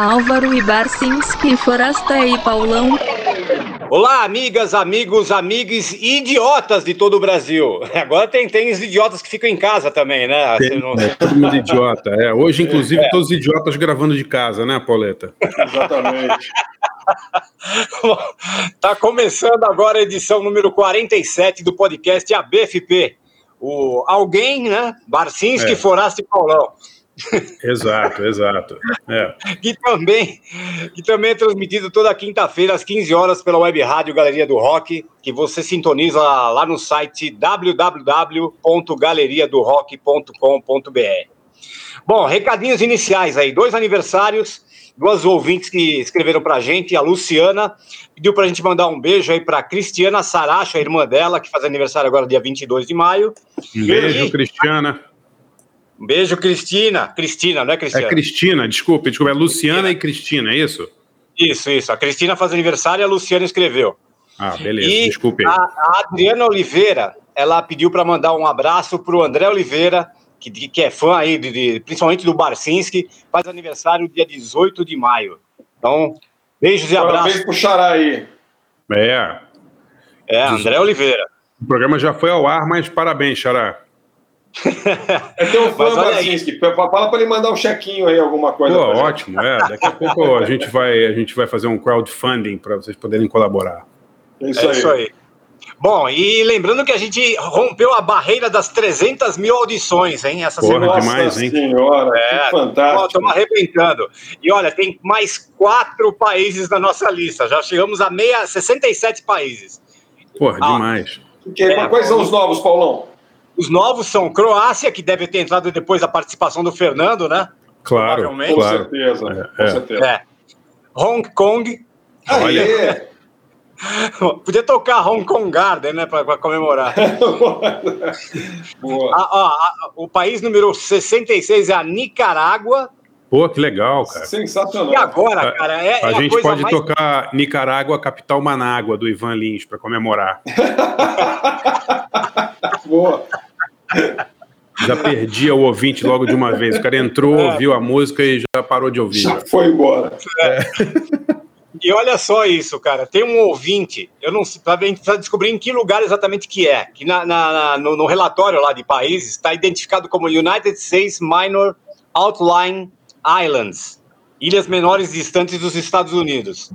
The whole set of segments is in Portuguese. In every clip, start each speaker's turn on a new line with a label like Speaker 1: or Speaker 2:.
Speaker 1: Álvaro e Barcinski, Forasta e Paulão.
Speaker 2: Olá, amigas, amigos, amigos e idiotas de todo o Brasil. Agora tem, tem os idiotas que ficam em casa também, né?
Speaker 3: Tem, não... é, todo mundo idiota. É, hoje, inclusive, é. todos os idiotas gravando de casa, né, Pauleta?
Speaker 2: Exatamente. tá começando agora a edição número 47 do podcast ABFP. O Alguém, né? Barcinski, é. Foraste e Paulão.
Speaker 3: Exato, exato. É.
Speaker 2: Que, também, que também é transmitido toda quinta-feira, às 15 horas, pela web rádio Galeria do Rock, que você sintoniza lá no site www.galeriadorock.com.br. Bom, recadinhos iniciais aí, dois aniversários, duas ouvintes que escreveram pra gente, a Luciana pediu pra gente mandar um beijo aí pra Cristiana Saracho, a irmã dela, que faz aniversário agora dia 22 de maio.
Speaker 3: Um beijo, e... Cristiana.
Speaker 2: Um beijo, Cristina. Cristina, não é Cristina?
Speaker 3: É Cristina, desculpe, desculpe. É Luciana Cristina. e Cristina, é isso?
Speaker 2: Isso, isso. A Cristina faz aniversário e a Luciana escreveu.
Speaker 3: Ah, beleza, e desculpe.
Speaker 2: A, a Adriana Oliveira, ela pediu para mandar um abraço para o André Oliveira, que, que é fã aí, de, de, principalmente do Barcinski, faz aniversário dia 18 de maio. Então, beijos e abraços. Parabéns
Speaker 4: pro Xará aí.
Speaker 3: É.
Speaker 2: É, André Oliveira.
Speaker 3: O programa já foi ao ar, mas parabéns, Xará.
Speaker 4: É teu fã, Barcinski. Fala para ele mandar um chequinho aí, alguma coisa.
Speaker 3: Pô, ótimo, é. Daqui a pouco a gente vai, a gente vai fazer um crowdfunding para vocês poderem colaborar.
Speaker 2: É isso, é aí. isso aí. Bom, e lembrando que a gente rompeu a barreira das 300 mil audições, hein?
Speaker 3: Essa Porra, semana. demais, hein?
Speaker 4: Senhora, é, que fantástico.
Speaker 2: Estamos arrebentando. E olha, tem mais quatro países na nossa lista. Já chegamos a meia, 67 países.
Speaker 3: Porra, ah, demais.
Speaker 4: é, quais são os novos, Paulão?
Speaker 2: Os novos são Croácia, que deve ter entrado depois da participação do Fernando, né?
Speaker 3: Claro,
Speaker 4: com
Speaker 3: claro.
Speaker 4: certeza. É, com é. certeza. É.
Speaker 2: Hong Kong.
Speaker 4: Olha.
Speaker 2: Podia tocar Hong Kong Garden, né, para comemorar.
Speaker 4: Boa.
Speaker 2: A, a, a, o país número 66 é a Nicarágua.
Speaker 3: Pô, que legal, cara.
Speaker 4: Sensacional.
Speaker 2: E agora, cara, é,
Speaker 3: a,
Speaker 2: é
Speaker 3: gente pode
Speaker 2: mais...
Speaker 3: tocar Nicarágua, capital Manágua, do Ivan Lins, para comemorar.
Speaker 4: Boa.
Speaker 3: Já perdi o ouvinte logo de uma vez. O cara entrou, é. ouviu a música e já parou de ouvir.
Speaker 4: Já foi embora.
Speaker 2: É. E olha só isso, cara. Tem um ouvinte, eu não sei, para descobrir em que lugar exatamente que é. Que na, na no, no, relatório lá de países está identificado como United States Minor Outlying Islands, ilhas menores distantes dos Estados Unidos.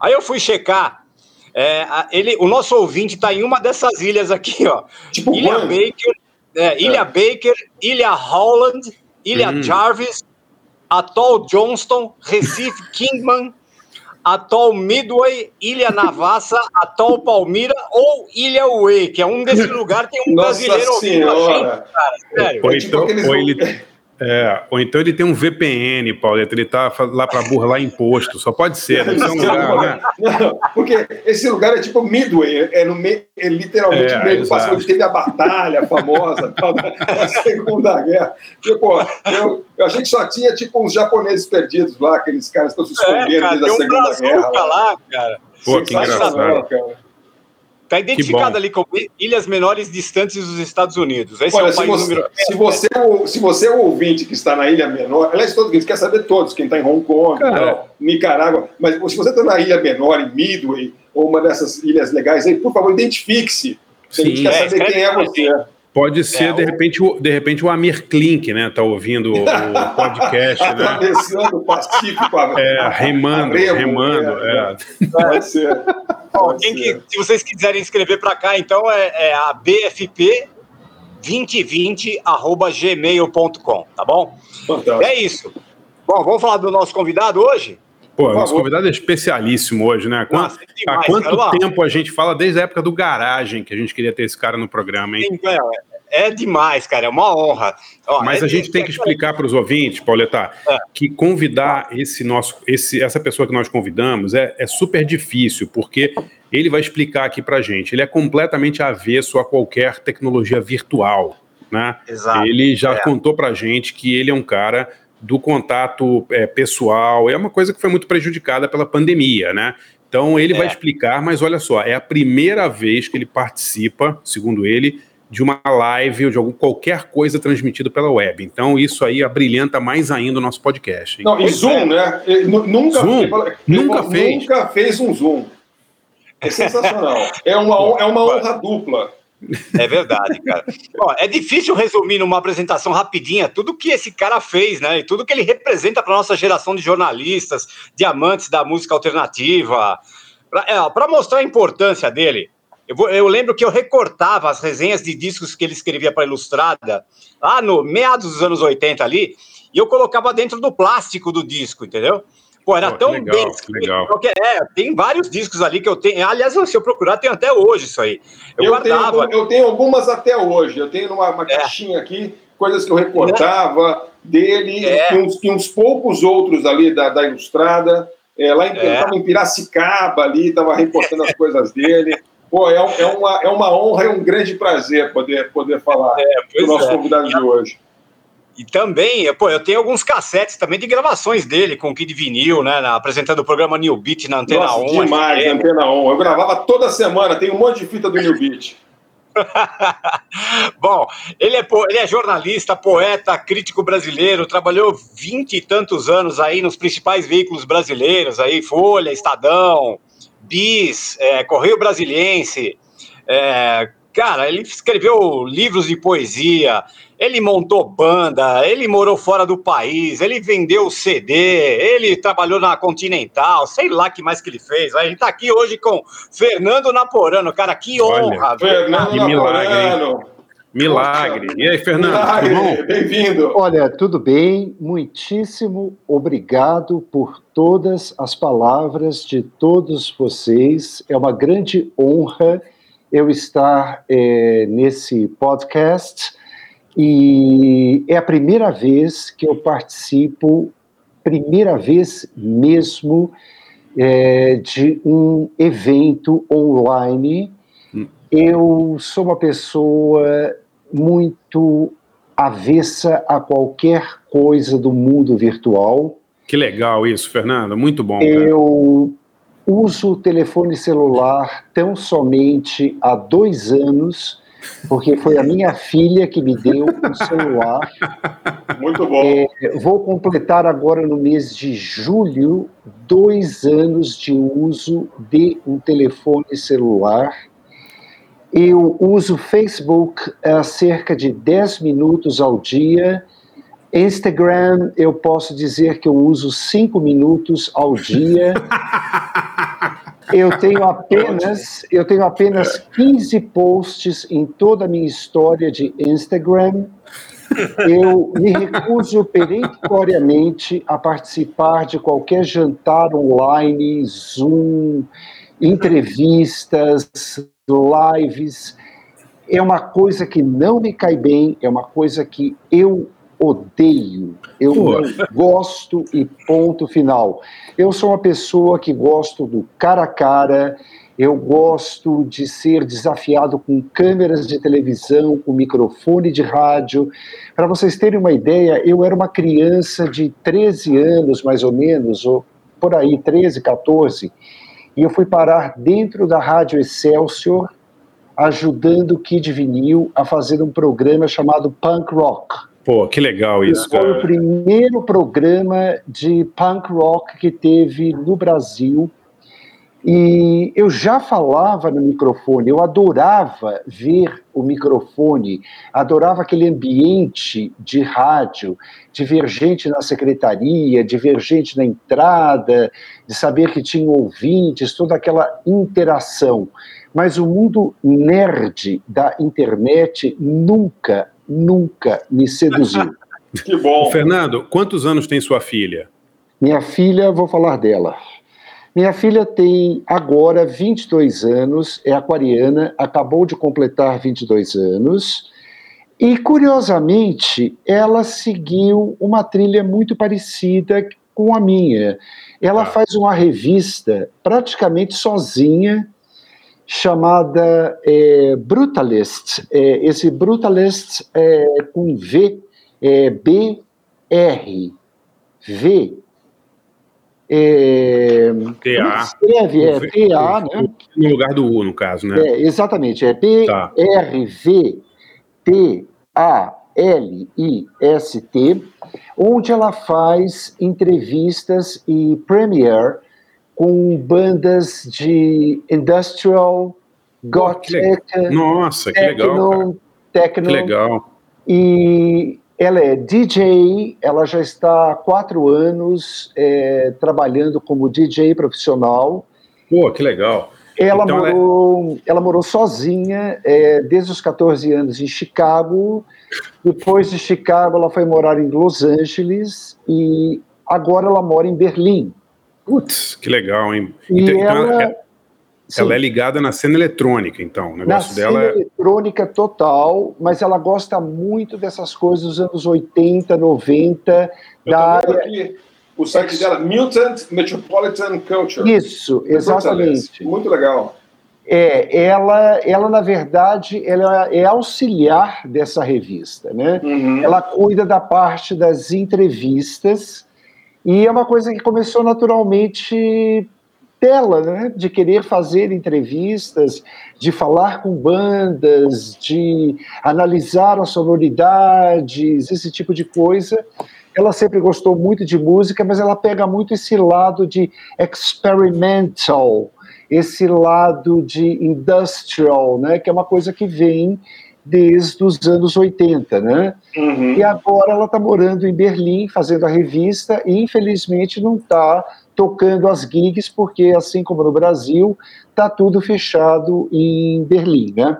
Speaker 2: Aí eu fui checar. É, ele, o nosso ouvinte está em uma dessas ilhas aqui, ó.
Speaker 4: Tipo
Speaker 2: Ilha Baker, é, Ilha é. Baker, Ilha Holland, Ilha hum. Jarvis, Atoll Johnston, Recife Kingman, Atol Midway, Ilha Navassa, Atol Palmira ou Ilha Way, que é um desses lugares tem um
Speaker 4: Nossa brasileiro
Speaker 2: senhora. ouvindo a gente, cara,
Speaker 3: sério. Ou, é tipo então, ou ele, é, ou então ele tem um VPN, Paulo, ele tá lá para burlar imposto, só pode ser, deve ser um lugar, né?
Speaker 4: Não, porque esse lugar é tipo Midway, é, no meio, é literalmente é, meio passou onde teve a batalha famosa da Segunda Guerra. Pô, eu, eu achei que só tinha tipo uns japoneses perdidos lá, aqueles caras que estão se é, escondendo é, da Segunda um Guerra.
Speaker 2: Lá, lá, cara.
Speaker 3: Pô, que engraçado. Cara.
Speaker 2: Está identificado ali como ilhas menores distantes dos Estados Unidos. Esse
Speaker 4: Olha,
Speaker 2: é o país
Speaker 4: se você,
Speaker 2: número...
Speaker 4: se você, é se você é o ouvinte que está na ilha menor, aliás, todo mundo quer saber todos, quem está em Hong Kong, não, Nicarágua, mas se você está na ilha menor, em Midway, ou uma dessas ilhas legais aí, por favor, identifique-se. A gente quer é, saber quem é você.
Speaker 3: Pode ser, é, de, repente, o, de repente, o Amir Klink, né? Tá ouvindo o, o podcast, né?
Speaker 4: Atravessando o Pacífico.
Speaker 3: É, remando, remando. É.
Speaker 4: É. Pode ser.
Speaker 2: Bom, quem que, se vocês quiserem escrever para cá, então, é, é a BFP 2020 gmail.com, tá bom?
Speaker 4: Fantástico.
Speaker 2: É isso. Bom, vamos falar do nosso convidado hoje?
Speaker 3: Pô, nosso convidado é especialíssimo hoje, né? Nossa, é demais, Há quanto tempo a gente fala desde a época do garagem que a gente queria ter esse cara no programa, hein?
Speaker 2: É, é demais, cara, é uma honra.
Speaker 3: Ó, Mas
Speaker 2: é,
Speaker 3: a gente tem que explicar para os ouvintes, Pauleta, é. que convidar esse nosso, esse, essa pessoa que nós convidamos é, é super difícil, porque ele vai explicar aqui para gente. Ele é completamente avesso a qualquer tecnologia virtual. Né?
Speaker 2: Exato.
Speaker 3: Ele já é. contou para gente que ele é um cara do contato é, pessoal, é uma coisa que foi muito prejudicada pela pandemia, né? Então ele é. vai explicar, mas olha só, é a primeira vez que ele participa, segundo ele, de uma live ou de algum, qualquer coisa transmitida pela web. Então, isso aí abrilhanta mais ainda o nosso podcast.
Speaker 4: Não, e Zoom, é. né? Nunca,
Speaker 3: Zoom?
Speaker 4: Ele,
Speaker 3: nunca fez.
Speaker 4: Nunca fez um Zoom. É sensacional. é, uma, é uma honra dupla.
Speaker 2: É verdade, cara. Bom, é difícil resumir numa apresentação rapidinha tudo que esse cara fez, né? E tudo que ele representa para nossa geração de jornalistas, diamantes da música alternativa. Para é, mostrar a importância dele, eu, vou, eu, lembro que eu recortava as resenhas de discos que ele escrevia para Ilustrada, lá no meados dos anos 80 ali, e eu colocava dentro do plástico do disco, entendeu? Pô, era Pô, tão
Speaker 3: legal, bem legal.
Speaker 2: é, tem vários discos ali que eu tenho. Aliás, se eu procurar, tem até hoje isso aí.
Speaker 4: Eu, eu guardava. Tenho, eu tenho algumas até hoje. Eu tenho uma, uma é. caixinha aqui, coisas que eu recortava é. dele, é. e uns, e uns poucos outros ali da, da Ilustrada. É, lá em, é. em Piracicaba ali, estava reportando as coisas dele. Pô, é, é, uma, é uma honra e um grande prazer poder, poder falar é, do nosso é. convidado de hoje.
Speaker 2: E também, pô, eu tenho alguns cassetes também de gravações dele com o Kid Vinil, né? Na, apresentando o programa New Beat na Antena Nossa, 1.
Speaker 4: Demais, na Antena 1. Eu gravava toda semana, tem um monte de fita do New Beat.
Speaker 2: Bom, ele é, ele é jornalista, poeta, crítico brasileiro, trabalhou vinte e tantos anos aí nos principais veículos brasileiros, aí Folha, Estadão, Bis, é, Correio Brasiliense. É, cara, ele escreveu livros de poesia, ele montou banda, ele morou fora do país, ele vendeu CD, ele trabalhou na Continental, sei lá que mais que ele fez. A gente tá aqui hoje com Fernando Naporano, cara, que honra.
Speaker 4: Olha, Fernando que
Speaker 3: milagre, Milagre. E aí, Fernando? Milagre,
Speaker 4: bem-vindo.
Speaker 5: Olha, tudo bem? Muitíssimo obrigado por todas as palavras de todos vocês. É uma grande honra eu estar é, nesse podcast e é a primeira vez que eu participo, primeira vez mesmo, é, de um evento online. Hum. Eu sou uma pessoa muito avessa a qualquer coisa do mundo virtual.
Speaker 3: Que legal isso, Fernando, muito bom.
Speaker 5: Cara. Eu uso o telefone celular tão somente há dois anos, porque foi a minha filha que me deu o celular.
Speaker 4: Muito bom.
Speaker 5: É, vou completar agora no mês de julho dois anos de uso de um telefone celular eu uso Facebook há cerca de 10 minutos ao dia. Instagram, eu posso dizer que eu uso 5 minutos ao dia. Eu tenho apenas, eu tenho apenas 15 posts em toda a minha história de Instagram. Eu me recuso peremptoriamente a participar de qualquer jantar online, Zoom, entrevistas, lives. É uma coisa que não me cai bem, é uma coisa que eu odeio, eu Pô. não gosto e ponto final. Eu sou uma pessoa que gosto do cara a cara, eu gosto de ser desafiado com câmeras de televisão, com microfone de rádio. Para vocês terem uma ideia, eu era uma criança de 13 anos, mais ou menos, ou por aí, 13, 14, e eu fui parar dentro da Rádio Excelsior, ajudando o Kid Vinil a fazer um programa chamado Punk Rock.
Speaker 3: Pô, que legal isso,
Speaker 5: Foi cara. o primeiro programa de punk rock que teve no Brasil e eu já falava no microfone, eu adorava ver o microfone, adorava aquele ambiente de rádio, de ver gente na secretaria, de ver gente na entrada, de saber que tinha ouvintes, toda aquela interação. Mas o mundo nerd da internet nunca, nunca me seduziu.
Speaker 3: que bom. Fernando, quantos anos tem sua filha?
Speaker 5: Minha filha, vou falar dela. Minha filha tem agora 22 anos, é aquariana, acabou de completar 22 anos. E, curiosamente, ela seguiu uma trilha muito parecida com a minha. Ela ah. faz uma revista praticamente sozinha, chamada é, Brutalist. É, esse Brutalist é com V, é B-R. V
Speaker 3: é, TA.
Speaker 5: Escreve, é PA, né?
Speaker 3: No lugar do U, no caso, né?
Speaker 5: É, exatamente, é PRV. T-A-L-I-S-T, onde ela faz entrevistas e premiere com bandas de industrial, gothic,
Speaker 3: Nossa, que legal,
Speaker 5: techno,
Speaker 3: que legal.
Speaker 5: E ela é DJ, ela já está há quatro anos é, trabalhando como DJ profissional.
Speaker 3: Pô, que legal.
Speaker 5: Ela, então morou, ela... ela... morou sozinha é, desde os 14 anos em Chicago. Depois de Chicago, ela foi morar em Los Angeles e agora ela mora em Berlim.
Speaker 3: Putz, que legal, hein?
Speaker 5: E então, ela,
Speaker 3: é, ela é ligada na cena eletrônica, então. O negócio
Speaker 5: na
Speaker 3: dela
Speaker 5: cena é... eletrônica total, mas ela gosta muito dessas coisas dos anos 80, 90,
Speaker 4: Eu
Speaker 5: da área.
Speaker 4: Aqui o site dela, Mutant Metropolitan Culture.
Speaker 5: Isso, exatamente.
Speaker 4: Muito legal.
Speaker 5: É, ela, ela na verdade, ela é auxiliar dessa revista, né?
Speaker 4: Uhum.
Speaker 5: Ela cuida da parte das entrevistas e é uma coisa que começou naturalmente dela, né? De querer fazer entrevistas, de falar com bandas, de analisar as sonoridades, esse tipo de coisa ela sempre gostou muito de música, mas ela pega muito esse lado de experimental, esse lado de industrial, né, que é uma coisa que vem desde os anos 80, né?
Speaker 4: Uhum.
Speaker 5: E agora ela está morando em Berlim, fazendo a revista, e infelizmente não está tocando as gigs, porque assim como no Brasil, está tudo fechado em Berlim, né?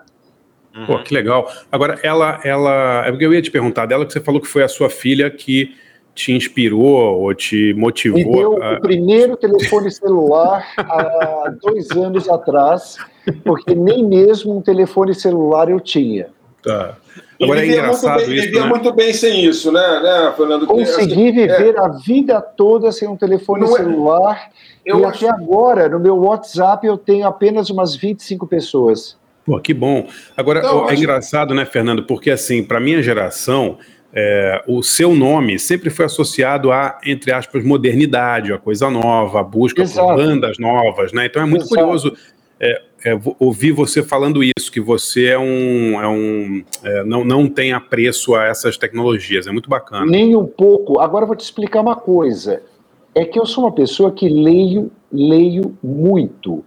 Speaker 3: Uhum. Pô, que legal. Agora, ela, ela. É porque eu ia te perguntar dela que você falou que foi a sua filha que te inspirou ou te motivou?
Speaker 5: Me deu a... o primeiro telefone celular há dois anos atrás, porque nem mesmo um telefone celular eu tinha.
Speaker 3: Tá. Agora é engraçado
Speaker 4: muito bem,
Speaker 3: isso.
Speaker 4: Vivia
Speaker 3: né?
Speaker 4: muito bem sem isso, né, né Fernando?
Speaker 5: Consegui assim, viver é... a vida toda sem um telefone Não celular. É... e acho... até agora, no meu WhatsApp, eu tenho apenas umas 25 pessoas.
Speaker 3: Pô, que bom. Agora, Não, é acho... engraçado, né, Fernando? Porque, assim, para minha geração, é, o seu nome sempre foi associado a, entre aspas, modernidade, a coisa nova, a busca Exato. por bandas novas, né? Então é muito Exato. curioso é, é, ouvir você falando isso, que você é um, é um é, não, não tem apreço a essas tecnologias, é muito bacana.
Speaker 5: Nem um pouco. Agora eu vou te explicar uma coisa. É que eu sou uma pessoa que leio, leio muito.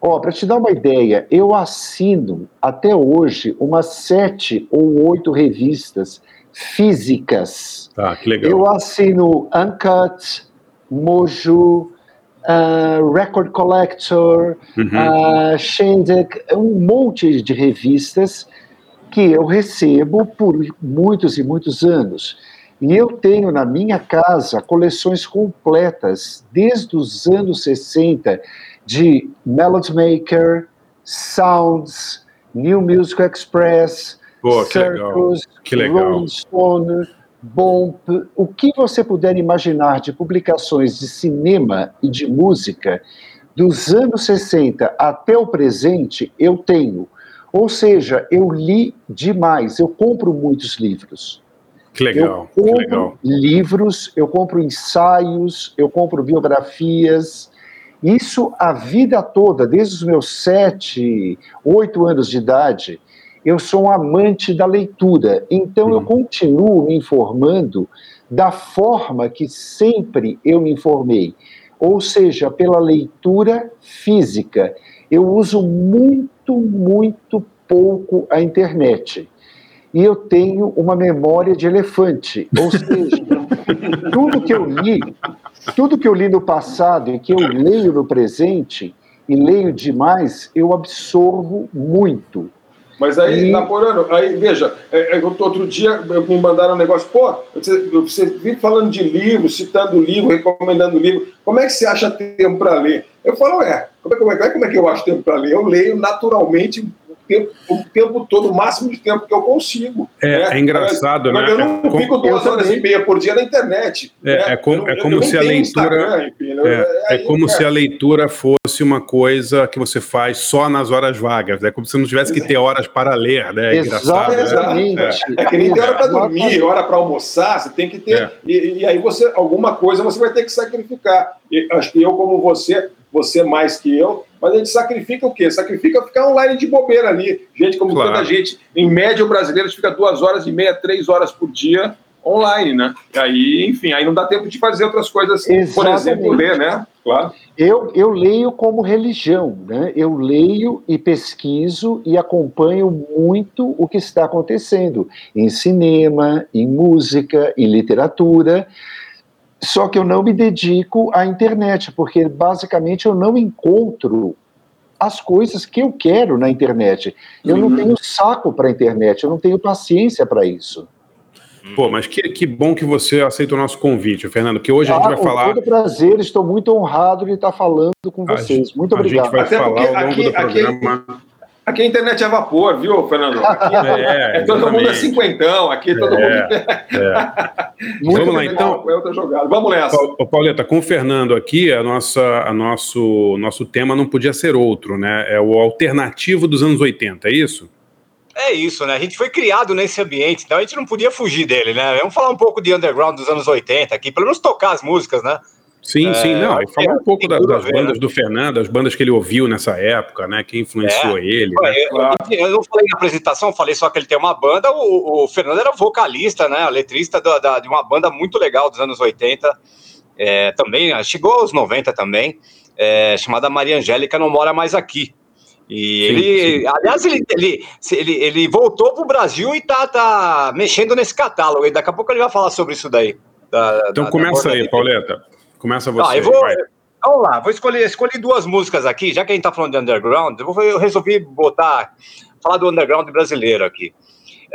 Speaker 5: Ó, para te dar uma ideia, eu assino até hoje umas sete ou oito revistas físicas.
Speaker 3: Ah, que legal.
Speaker 5: Eu assino Uncut, Mojo, uh, Record Collector, uhum. uh, Shindig, um monte de revistas que eu recebo por muitos e muitos anos. E eu tenho na minha casa coleções completas, desde os anos 60, de Melody Maker, Sounds, New Music Express,
Speaker 3: Pô, que Circus, legal. Que legal.
Speaker 5: Rolling Stone, Bomb, o que você puder imaginar de publicações de cinema e de música dos anos 60 até o presente, eu tenho. Ou seja, eu li demais, eu compro muitos livros.
Speaker 3: Que legal,
Speaker 5: eu compro
Speaker 3: que legal.
Speaker 5: livros, eu compro ensaios, eu compro biografias. Isso a vida toda, desde os meus sete, oito anos de idade, eu sou um amante da leitura, então eu continuo me informando da forma que sempre eu me informei, ou seja, pela leitura física. Eu uso muito, muito pouco a internet. E eu tenho uma memória de elefante, ou seja, tudo que eu li, tudo que eu li no passado e que eu leio no presente e leio demais, eu absorvo muito.
Speaker 4: Mas aí, e... Napoleano, aí veja, é, é, outro dia me mandaram um negócio, pô, você, você vive falando de livro, citando livro, recomendando livro, como é que você acha tempo para ler? Eu falo, é, como é, como é, como é que eu acho tempo para ler? Eu leio naturalmente tempo, o tempo todo, o máximo de tempo que eu consigo.
Speaker 3: É, né? é engraçado,
Speaker 4: mas,
Speaker 3: né?
Speaker 4: Mas eu não
Speaker 3: é
Speaker 4: fico duas horas e meia por dia na internet.
Speaker 3: É,
Speaker 4: né?
Speaker 3: é, com, é como se a leitura. enfim, é, é, como se a leitura fosse uma coisa que você faz só nas horas vagas. É como se não tivesse que ter horas para ler, né?
Speaker 5: É engraçado. Exatamente.
Speaker 4: Né? É. que nem tem hora para dormir, hora para almoçar, você tem que ter. E, e, aí você, alguma coisa você vai ter que sacrificar. E, acho que eu, como você, você mais que eu, mas a gente sacrifica o quê? Sacrifica ficar online de bobeira ali. Gente, como claro. tanta gente, em média o brasileiro fica duas horas e meia, três horas por dia online, né? E aí, enfim, aí não dá tempo de fazer outras coisas, Exatamente. por exemplo, ler, né? Claro.
Speaker 5: Eu, eu leio como religião, né? Eu leio e pesquiso e acompanho muito o que está acontecendo em cinema, em música, em literatura. Só que eu não me dedico à internet, porque basicamente eu não encontro as coisas que eu quero na internet. Eu uhum. não tenho saco para a internet, eu não tenho paciência para isso.
Speaker 3: Pô, mas que, que bom que você aceita o nosso convite, Fernando, que hoje ah, a gente vai falar.
Speaker 5: Com todo prazer, estou muito honrado de estar falando com vocês. Muito obrigado.
Speaker 3: A gente vai Até falar ao longo aqui, do programa.
Speaker 4: Aqui, aqui, a internet é vapor, viu, Fernando? Aqui é, é todo mundo é cinquentão, aqui todo é, mundo. É.
Speaker 3: Vamos lá, então.
Speaker 4: É Vamos nessa.
Speaker 3: Ô, Pauleta, com o Fernando aqui, a nossa, a nosso, nosso tema não podia ser outro, né? É o alternativo dos anos 80, é isso?
Speaker 2: É isso, né? A gente foi criado nesse ambiente, então a gente não podia fugir dele, né? Vamos falar um pouco de underground dos anos 80 aqui, pelo menos tocar as músicas, né?
Speaker 3: Sim, é, sim, não. E falar um pouco da, das bandas do Fernando, as bandas que ele ouviu nessa época, né? Que influenciou é. ele. Né?
Speaker 2: Eu, eu, não falei na apresentação, falei só que ele tem uma banda. O, o Fernando era vocalista, né? Letrista da, da, de uma banda muito legal dos anos 80. É, também, chegou aos 90 também, é, chamada Maria Angélica Não Mora Mais Aqui. E sim, ele, sim. aliás, ele, ele, ele, ele voltou para o Brasil e tá, tá mexendo nesse catálogo. E daqui a pouco ele vai falar sobre isso daí.
Speaker 3: Da, então da, começa aí, Pauleta. Começa você. Ah,
Speaker 2: eu vou, vamos lá, vou escolher, escolher duas músicas aqui, já que a gente está falando de underground, eu, vou, eu resolvi botar, falar do underground brasileiro aqui.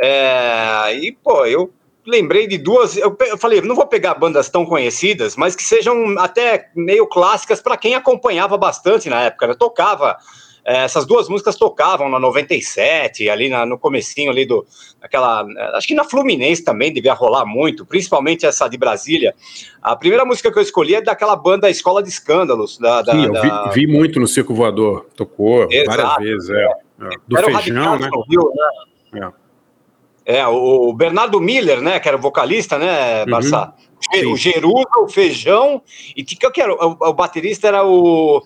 Speaker 2: É, e, pô, eu lembrei de duas. Eu, eu, falei, não vou pegar bandas tão conhecidas, mas que sejam até meio clássicas para quem acompanhava bastante na época. Né? Tocava essas duas músicas tocavam na 97, ali na, no comecinho ali do, aquela, é, acho que na Fluminense também devia rolar muito, principalmente essa de Brasília. A primeira música que eu escolhi é daquela banda Escola de Escândalos. Da, da
Speaker 3: Sim, eu vi, vi, muito no Circo Voador, tocou Exato, várias vezes, é. é. Do Era Feijão, né? Rio,
Speaker 2: né? É. é. o Bernardo Miller, né, que era vocalista, né, Barça? Uhum. O Gerudo, o Feijão, e que, que era? O, o baterista era o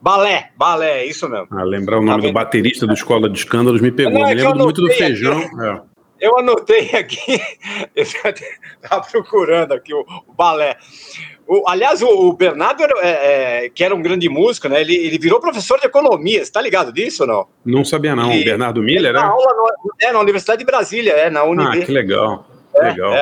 Speaker 2: Balé, balé, isso mesmo.
Speaker 3: Ah, lembrar o nome tá do baterista do Escola de Escândalos me pegou. Não, me é lembro muito do feijão. É.
Speaker 2: Eu anotei aqui, eu estava procurando aqui o, o balé. O, aliás, o, o Bernardo, era, é, é, que era um grande músico, né? Ele, ele virou professor de economia. Você tá ligado disso ou não?
Speaker 3: Não sabia, não. o Bernardo Miller,
Speaker 2: né? Na aula no, é, na Universidade de Brasília, é, na Unib.
Speaker 3: Ah, que legal. É, legal.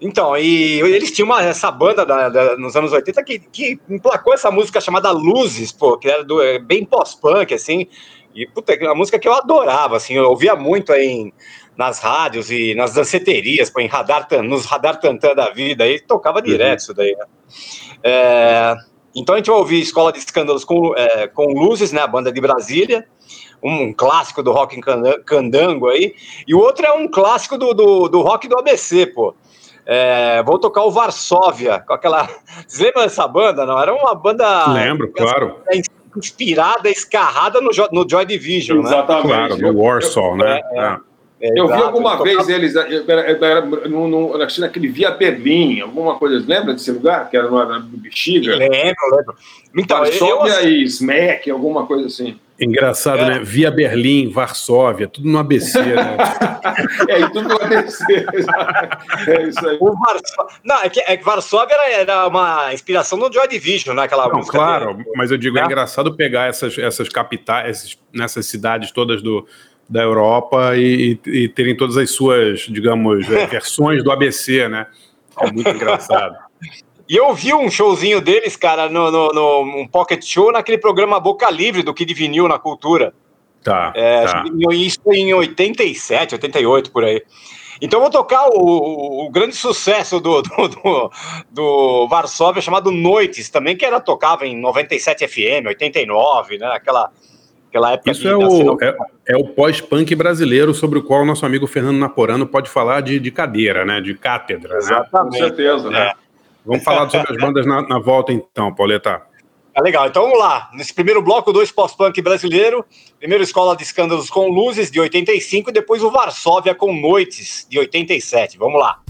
Speaker 2: Então, e eles tinham uma, essa banda da, da, nos anos 80 que, que emplacou essa música chamada Luzes, pô, que era do, é, bem pós-punk, assim. E, puta, é uma música que eu adorava, assim, eu ouvia muito aí em, nas rádios e nas danceterias, pô, em radar, nos radar tantã da vida, aí tocava direto uhum. isso daí, né? É, então a gente vai ouvir Escola de Escândalos com, é, com Luzes, né, a banda de Brasília, um clássico do rock em candango aí, e o outro é um clássico do, do, do rock do ABC, pô. É, vou tocar o Varsóvia, com aquela. Vocês lembram dessa banda? Não? Era uma banda.
Speaker 3: Lembro, claro.
Speaker 2: Inspirada, escarrada no, no Joy Division,
Speaker 3: né? Exatamente. né? Claro, no Warsaw, né? É, é.
Speaker 4: É, eu vi alguma vez eles era, era, no, no, naquele Via Berlim, alguma coisa. Lembra desse lugar? Que era no, do Bexiga?
Speaker 2: Lembro, lembro.
Speaker 4: Então, Varsóvia eu, e Smack, alguma coisa assim.
Speaker 3: Engraçado, é. né? Via Berlim, Varsóvia, tudo no ABC, né?
Speaker 4: é, tudo no ABC.
Speaker 2: é isso aí. O Varsó... Não, é que, é que Varsóvia era, uma inspiração do Joy Division, né? Aquela Não,
Speaker 3: música claro, dele. mas eu digo, é. é engraçado pegar essas, essas capitais, nessas cidades todas do, da Europa e, e terem todas as suas, digamos, é, versões do ABC, né? É muito engraçado.
Speaker 2: E eu vi um showzinho deles, cara, no, no, no, um pocket show naquele programa Boca Livre do Kid Vinil na Cultura.
Speaker 3: Tá.
Speaker 2: É, tá. Isso em 87, 88, por aí. Então vou tocar o, o, o grande sucesso do, do, do, do, Varsóvia chamado Noites, também, que era tocava em 97 FM, 89, né? Aquela, aquela época.
Speaker 3: Isso é o, é, é, o pós-punk brasileiro sobre o qual o nosso amigo Fernando Naporano pode falar de, de cadeira, né? De cátedra. Né?
Speaker 4: Exatamente. Né? Com certeza, né?
Speaker 3: É. Vamos falar sobre as bandas na, na volta, então, Pauleta.
Speaker 2: Ah, legal, então vamos lá. Nesse primeiro bloco, dois pós-punk brasileiro. Primeiro Escola de Escândalos com Luzes, de 85, e depois o Varsóvia com Noites, de 87. Vamos lá.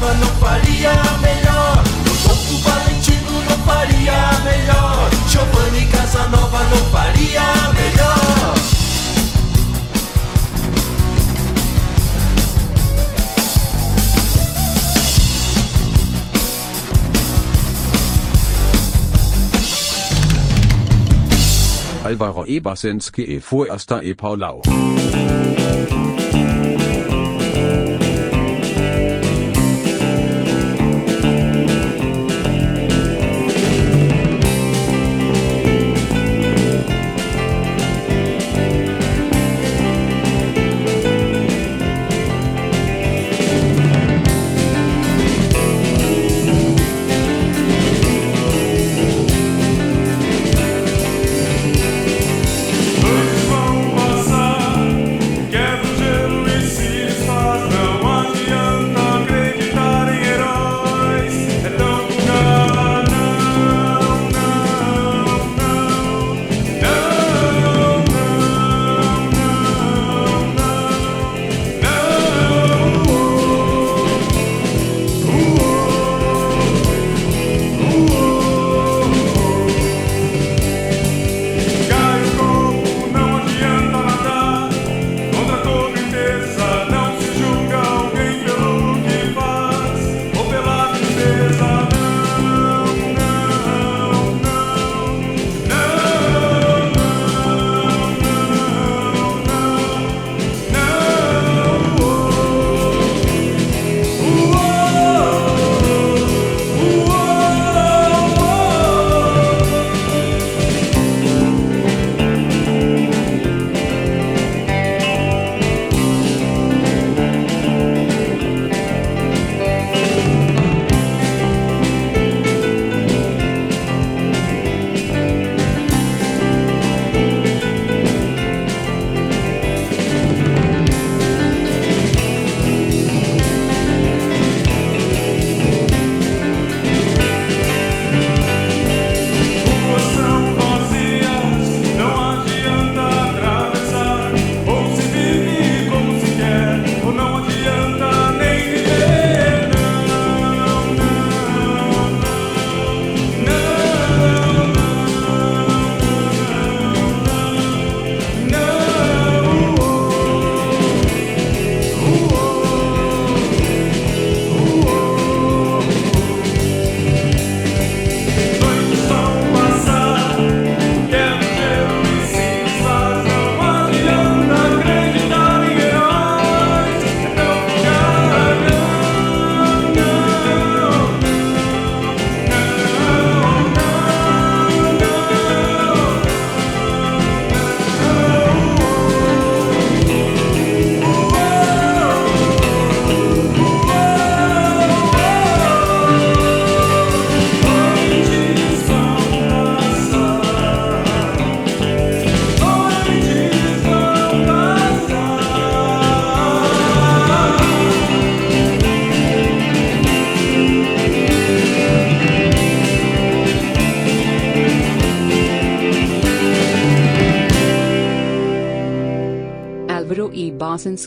Speaker 6: Nova não
Speaker 7: faria melhor. O Topo Valentino não faria melhor. Giovanni Casanova não faria melhor.
Speaker 6: Álvaro E. Ebersenske e Fuesta
Speaker 1: e Paulau.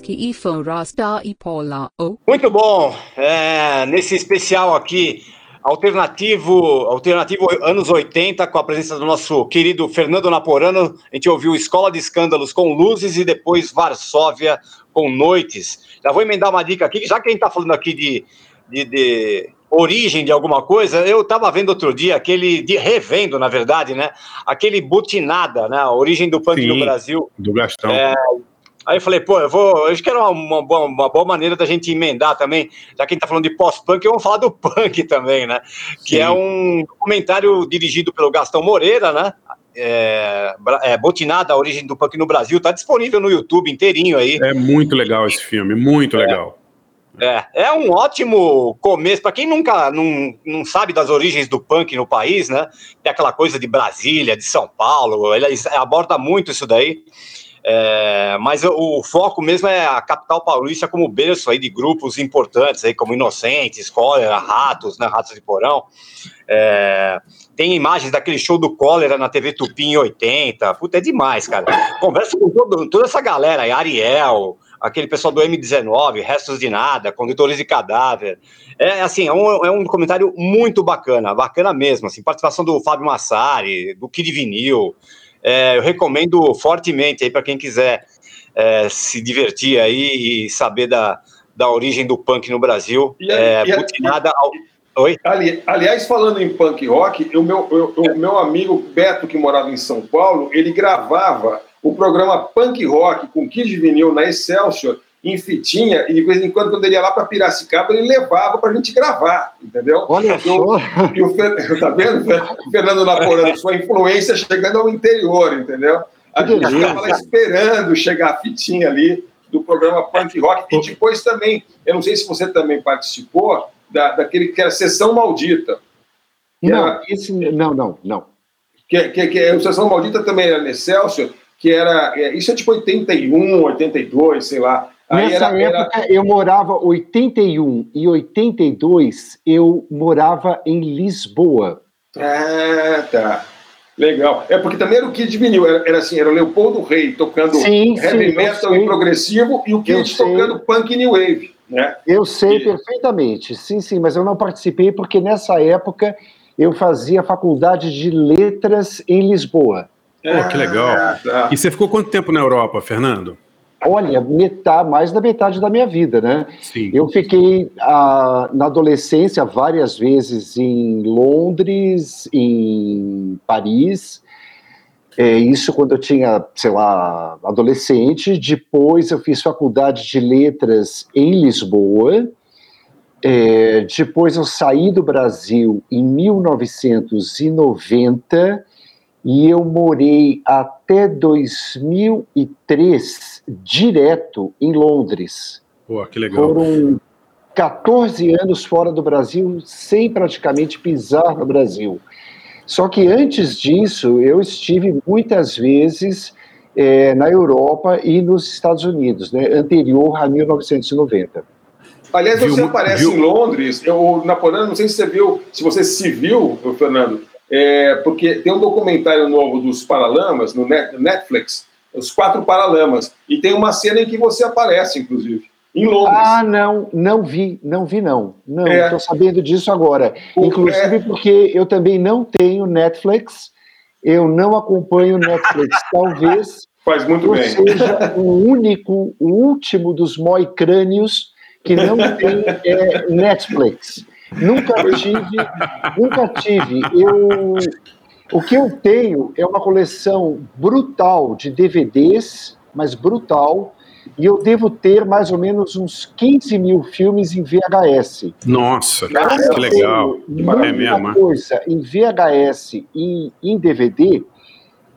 Speaker 1: E Forasta e Paula O.
Speaker 2: Muito bom. É, nesse especial aqui, alternativo, alternativo anos 80, com a presença do nosso querido Fernando Naporano, a gente ouviu Escola de Escândalos com Luzes e depois Varsóvia com Noites. Já vou emendar uma dica aqui, já que a gente está falando aqui de, de, de origem de alguma coisa, eu estava vendo outro dia aquele, de revendo, na verdade, né? Aquele Butinada, né? A origem do punk Sim, no Brasil.
Speaker 3: Do Gastão.
Speaker 2: É, Aí eu falei, pô, eu vou. Acho que era uma, uma, boa, uma boa maneira da gente emendar também, já que a gente tá falando de pós-punk, vamos falar do punk também, né? Que é um documentário dirigido pelo Gastão Moreira, né? É, é, Botinada, a origem do punk no Brasil, tá disponível no YouTube inteirinho aí.
Speaker 3: É muito legal esse filme, muito é. legal.
Speaker 2: É, é um ótimo começo. Para quem nunca não, não sabe das origens do punk no país, né? Tem aquela coisa de Brasília, de São Paulo, ele aborda muito isso daí. É, mas o, foco mesmo é a capital paulista como berço aí de grupos importantes, aí como Inocentes, Cólera, Ratos, né, Ratos de Porão. É, tem imagens daquele show do Cólera na TV Tupi em 80. Puta, é demais, cara. Conversa com todo, toda essa galera aí, Ariel, aquele pessoal do M19, Restos de Nada, Condutores de Cadáver. É assim, é um, é um comentário muito bacana, bacana mesmo. Assim, participação do Fábio Massari, do Kid Vinil. É, eu recomendo fortemente aí para quem quiser é, se divertir aí e saber da, da origem do punk no Brasil.
Speaker 4: E, é, e, butinada ao...
Speaker 2: Oi?
Speaker 4: Ali, aliás, falando em punk rock, o meu, eu, o meu amigo Beto, que morava em São Paulo, ele gravava o programa Punk Rock com Kid Vinil na Excelsior em fitinha, e de vez em quando, quando ele ia lá para Piracicaba, ele levava para a gente gravar, entendeu?
Speaker 5: Olha só!
Speaker 4: E o, tá vendo? O Fernando Naporano, sua influência chegando ao interior, entendeu? A gente ficava lá esperando chegar a fitinha ali do programa Punk Rock, e depois também, eu não sei se você também participou, da, daquele que era Sessão Maldita.
Speaker 5: Não, era, esse, não, não, não.
Speaker 4: Que, que, que a Sessão Maldita também era Excelsior, que era, é, isso é tipo 81, 82, sei lá,
Speaker 5: Nessa era, época era... eu morava 81 e 82 eu morava em Lisboa.
Speaker 4: Ah, tá. Legal. É porque também era o Kid Vinil, era, era assim, era o Leopoldo Rei tocando sim, heavy sim, metal e progressivo e o Kid tocando punk new wave, né?
Speaker 5: Eu sei e... perfeitamente. Sim, sim, mas eu não participei porque nessa época eu fazia faculdade de letras em Lisboa.
Speaker 3: Pô, que legal. Ah, tá. E você ficou quanto tempo na Europa, Fernando?
Speaker 5: Olha, metade, mais da metade da minha vida, né?
Speaker 3: Sim.
Speaker 5: Eu fiquei ah, na adolescência várias vezes em Londres, em Paris. É, isso quando eu tinha, sei lá, adolescente. Depois eu fiz faculdade de letras em Lisboa. É, depois eu saí do Brasil em 1990 e eu morei até 2003 direto em Londres.
Speaker 3: Pô, que legal.
Speaker 5: Foram 14 anos fora do Brasil, sem praticamente pisar no Brasil. Só que antes disso, eu estive muitas vezes é, na Europa e nos Estados Unidos, né, anterior a 1990.
Speaker 4: Aliás, você viu, aparece viu? em Londres, eu, Napoleão, não sei se você viu, se você se viu, Fernando, é, porque tem um documentário novo dos Paralamas no Netflix, os quatro Paralamas, e tem uma cena em que você aparece, inclusive, em Londres.
Speaker 5: Ah, não, não vi, não vi não. Não, estou é. sabendo disso agora. O, inclusive é. porque eu também não tenho Netflix, eu não acompanho Netflix. Talvez
Speaker 4: Faz muito
Speaker 5: eu
Speaker 4: bem.
Speaker 5: seja o único, o último dos moicrânios que não tem é, Netflix. Nunca tive, nunca tive. Eu, o que eu tenho é uma coleção brutal de DVDs, mas brutal, e eu devo ter mais ou menos uns 15 mil filmes em VHS.
Speaker 3: Nossa, que legal.
Speaker 5: É mesmo, coisa em VHS e em DVD,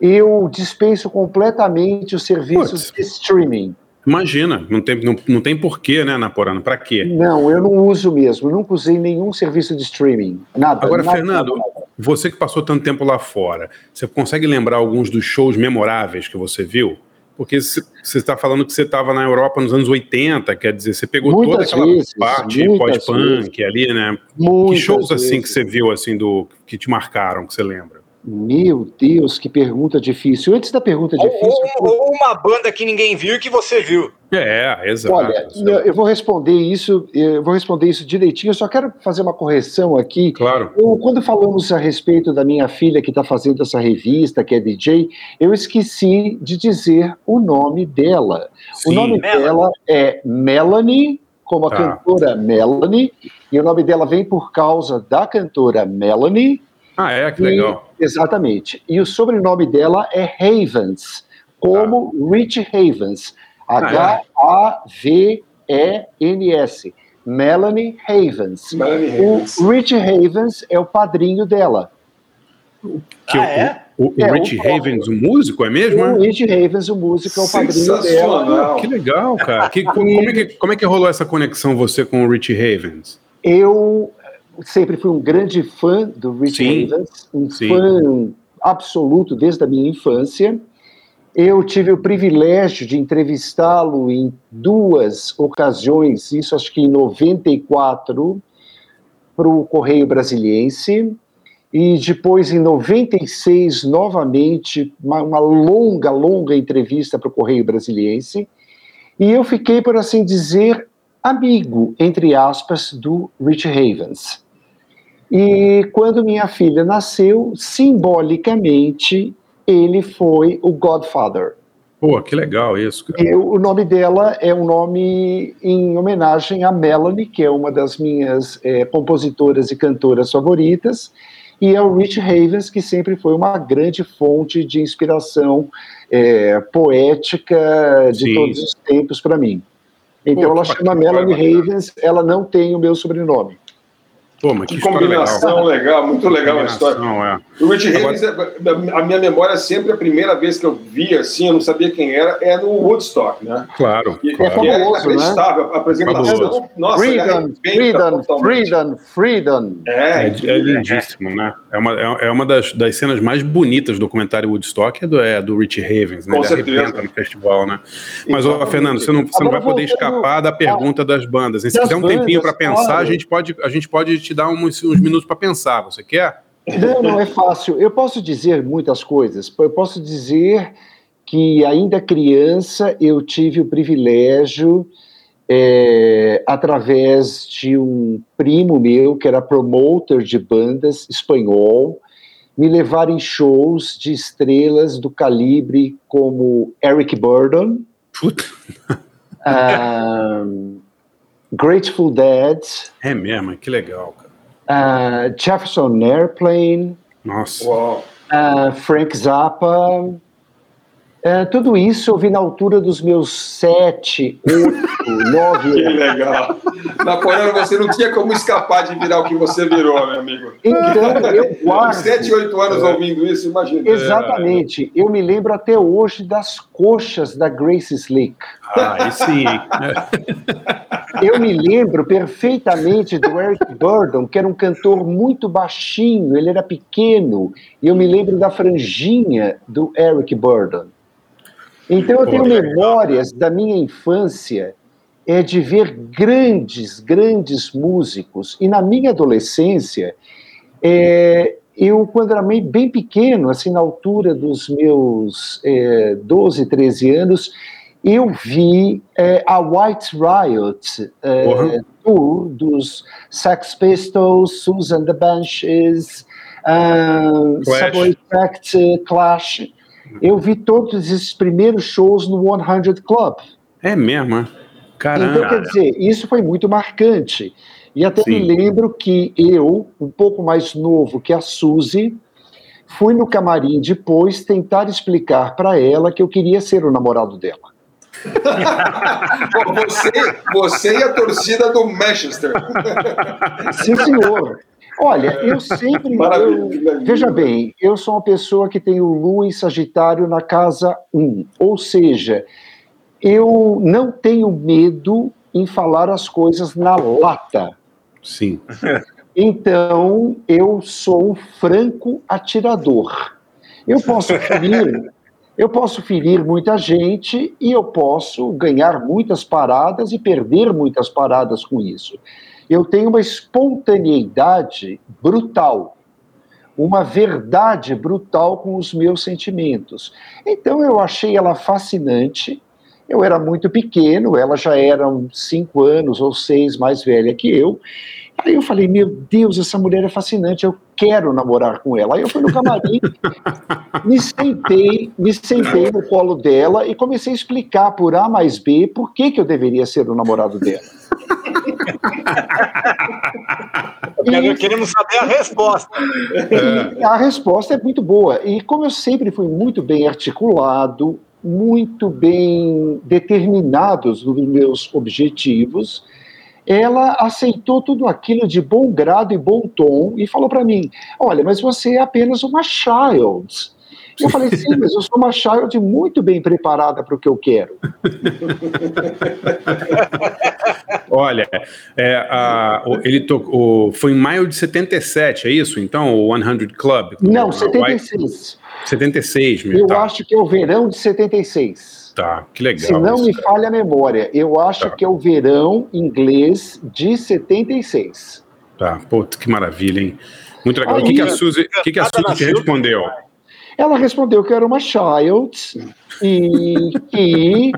Speaker 5: eu dispenso completamente os serviços de streaming.
Speaker 3: Imagina, não tem, não, não tem porquê, né, Naporano? Para quê?
Speaker 5: Não, eu não uso mesmo, nunca usei nenhum serviço de streaming. Nada.
Speaker 3: Agora,
Speaker 5: nada,
Speaker 3: Fernando, nada. você que passou tanto tempo lá fora, você consegue lembrar alguns dos shows memoráveis que você viu? Porque você está falando que você estava na Europa nos anos 80, quer dizer, você pegou
Speaker 5: muitas
Speaker 3: toda aquela
Speaker 5: vezes,
Speaker 3: parte pós-punk ali, né?
Speaker 5: Muitas
Speaker 3: que shows
Speaker 5: vezes.
Speaker 3: assim que você viu, assim, do que te marcaram, que você lembra?
Speaker 5: Meu Deus, que pergunta difícil. Antes da pergunta difícil.
Speaker 2: Ou, ou, uma banda que ninguém viu e que você viu.
Speaker 3: É, exato.
Speaker 5: Olha, eu vou responder isso, eu vou responder isso direitinho. Eu só quero fazer uma correção aqui.
Speaker 3: Claro.
Speaker 5: Eu, quando falamos a respeito da minha filha que está fazendo essa revista, que é DJ, eu esqueci de dizer o nome dela.
Speaker 3: Sim,
Speaker 5: o nome
Speaker 2: Melanie.
Speaker 5: dela é Melanie, como a
Speaker 3: Tá.
Speaker 5: cantora Melanie, e o nome dela vem por causa da cantora Melanie.
Speaker 3: Ah, é, que
Speaker 5: E-
Speaker 3: legal.
Speaker 5: Exatamente. E o sobrenome dela é Havens, como Rich Havens.
Speaker 3: Ah,
Speaker 5: H-A-V-E-N-S. Melanie Havens.
Speaker 4: Melanie Havens.
Speaker 5: O Rich Havens é o padrinho dela.
Speaker 3: Que
Speaker 2: Ah,
Speaker 3: o-
Speaker 2: é?
Speaker 3: O, o
Speaker 5: É,
Speaker 3: Rich
Speaker 5: o-
Speaker 3: Havens, o músico, é mesmo?
Speaker 5: O
Speaker 3: é?
Speaker 5: Rich Havens, o músico, é o padrinho dela.
Speaker 4: Sensacional.
Speaker 3: Que legal, cara. Que- como, é que, como é que rolou essa conexão você com o Rich Havens?
Speaker 5: Eu sempre fui um grande fã do Rich
Speaker 3: Sim,
Speaker 5: Havens, um
Speaker 3: sim.
Speaker 5: fã absoluto desde a minha infância. Eu tive o privilégio de entrevistá-lo em duas ocasiões, isso acho que em 94, para o Correio Brasiliense, e depois em 96, novamente, uma, uma longa, longa entrevista para o Correio Brasiliense. E eu fiquei, por assim dizer, amigo, entre aspas, do Rich Havens. E quando minha filha nasceu, simbolicamente, ele foi o Godfather.
Speaker 3: Pô, que legal isso.
Speaker 5: E o nome dela é um nome em homenagem a Melanie, que é uma das minhas é, compositoras e cantoras favoritas, e ao Rich Havens, que sempre foi uma grande fonte de inspiração é, poética de Sim. todos os tempos para mim. Então Pô, ela chama Melanie Havens, ela não tem o meu sobrenome.
Speaker 4: Pô, mas que, que combinação legal. legal. muito legal a história. É. O Rich Havens, a minha memória é sempre a primeira vez que eu vi assim, eu não sabia quem era, é no Woodstock, né?
Speaker 3: Claro.
Speaker 4: E, claro. É, é inacreditável, né? a apresentação.
Speaker 5: Nossa, freedom, freedom, freedom, freedom.
Speaker 3: É, é, é lindíssimo, né? É uma, é, é uma das, das cenas mais bonitas do documentário Woodstock, é do, é do Rich Havens, né?
Speaker 4: Com Ele certeza.
Speaker 3: no festival, né? Mas, ó, Fernando, você não, você não vai poder escapar da pergunta das bandas. Se quiser um tempinho para pensar, a gente pode, a gente pode te dar uns, uns minutos para pensar. Você quer?
Speaker 5: Não, não é fácil. Eu posso dizer muitas coisas. Eu posso dizer que, ainda criança, eu tive o privilégio, é, através de um primo meu, que era promotor de bandas espanhol, me levar em shows de estrelas do calibre como Eric Burdon. Um, Grateful Dead.
Speaker 3: É mesmo, que legal,
Speaker 5: cara. Uh, Jefferson Airplane.
Speaker 3: Nossa.
Speaker 5: Uh, Frank Zappa. Uh, tudo isso eu vi na altura dos meus sete, oito, nove
Speaker 4: anos. Que legal. Napoleão, você não tinha como escapar de virar o que você virou, meu amigo.
Speaker 5: Então, eu guardo.
Speaker 4: Sete, oito anos é. ouvindo isso, imagina.
Speaker 5: Exatamente. Eu me lembro até hoje das coxas da Grace Slick.
Speaker 3: Ah, sim.
Speaker 5: eu me lembro perfeitamente do Eric Burdon, que era um cantor muito baixinho, ele era pequeno, e eu me lembro da franjinha do Eric Burdon. Então eu tenho memórias da minha infância é de ver grandes, grandes músicos. E na minha adolescência, é, eu, quando era bem pequeno, assim, na altura dos meus é, 12, 13 anos, eu vi é, a White Riot é, uhum. tour dos Sex Pistols, Susan the Benches, um, Subway Fact, Clash. Eu vi todos esses primeiros shows no 100 Club.
Speaker 3: É mesmo, é? Caramba.
Speaker 5: Então, quer dizer, isso foi muito marcante. E até Sim. me lembro que eu, um pouco mais novo que a Suzy, fui no camarim depois tentar explicar para ela que eu queria ser o namorado dela.
Speaker 4: Você, você e a torcida do Manchester.
Speaker 5: Sim, senhor. Olha, eu sempre. Eu, veja bem, eu sou uma pessoa que tem o Lua em Sagitário na casa 1. Ou seja, eu não tenho medo em falar as coisas na lata.
Speaker 3: Sim.
Speaker 5: Então, eu sou um franco atirador. Eu posso ferir, eu posso ferir muita gente e eu posso ganhar muitas paradas e perder muitas paradas com isso. Eu tenho uma espontaneidade brutal, uma verdade brutal com os meus sentimentos. Então eu achei ela fascinante eu era muito pequeno, ela já era cinco anos ou seis mais velha que eu. Aí eu falei, meu Deus, essa mulher é fascinante, eu quero namorar com ela. Aí eu fui no camarim, me sentei, me sentei no colo dela e comecei a explicar por A mais B por que, que eu deveria ser o namorado dela.
Speaker 2: e, queremos saber a resposta.
Speaker 5: a resposta é muito boa. E como eu sempre fui muito bem articulado, muito bem determinados nos meus objetivos, ela aceitou tudo aquilo de bom grado e bom tom e falou para mim: Olha, mas você é apenas uma child. Eu falei, sim, mas eu sou uma child muito bem preparada para o que eu quero.
Speaker 3: Olha, é, a, ele tocou, foi em maio de 77, é isso? Então, o 100 Club?
Speaker 5: Não, 76.
Speaker 3: 76
Speaker 5: mesmo. Eu tá. acho que é o verão de 76.
Speaker 3: Tá, que legal.
Speaker 5: Se não isso, me cara. falha a memória, eu acho tá. que é o verão inglês de 76.
Speaker 3: Tá, pô, que maravilha, hein? Muito legal. Aí, o que, que a Suzy, que que a Suzy te respondeu?
Speaker 5: Ela respondeu que eu era uma child e que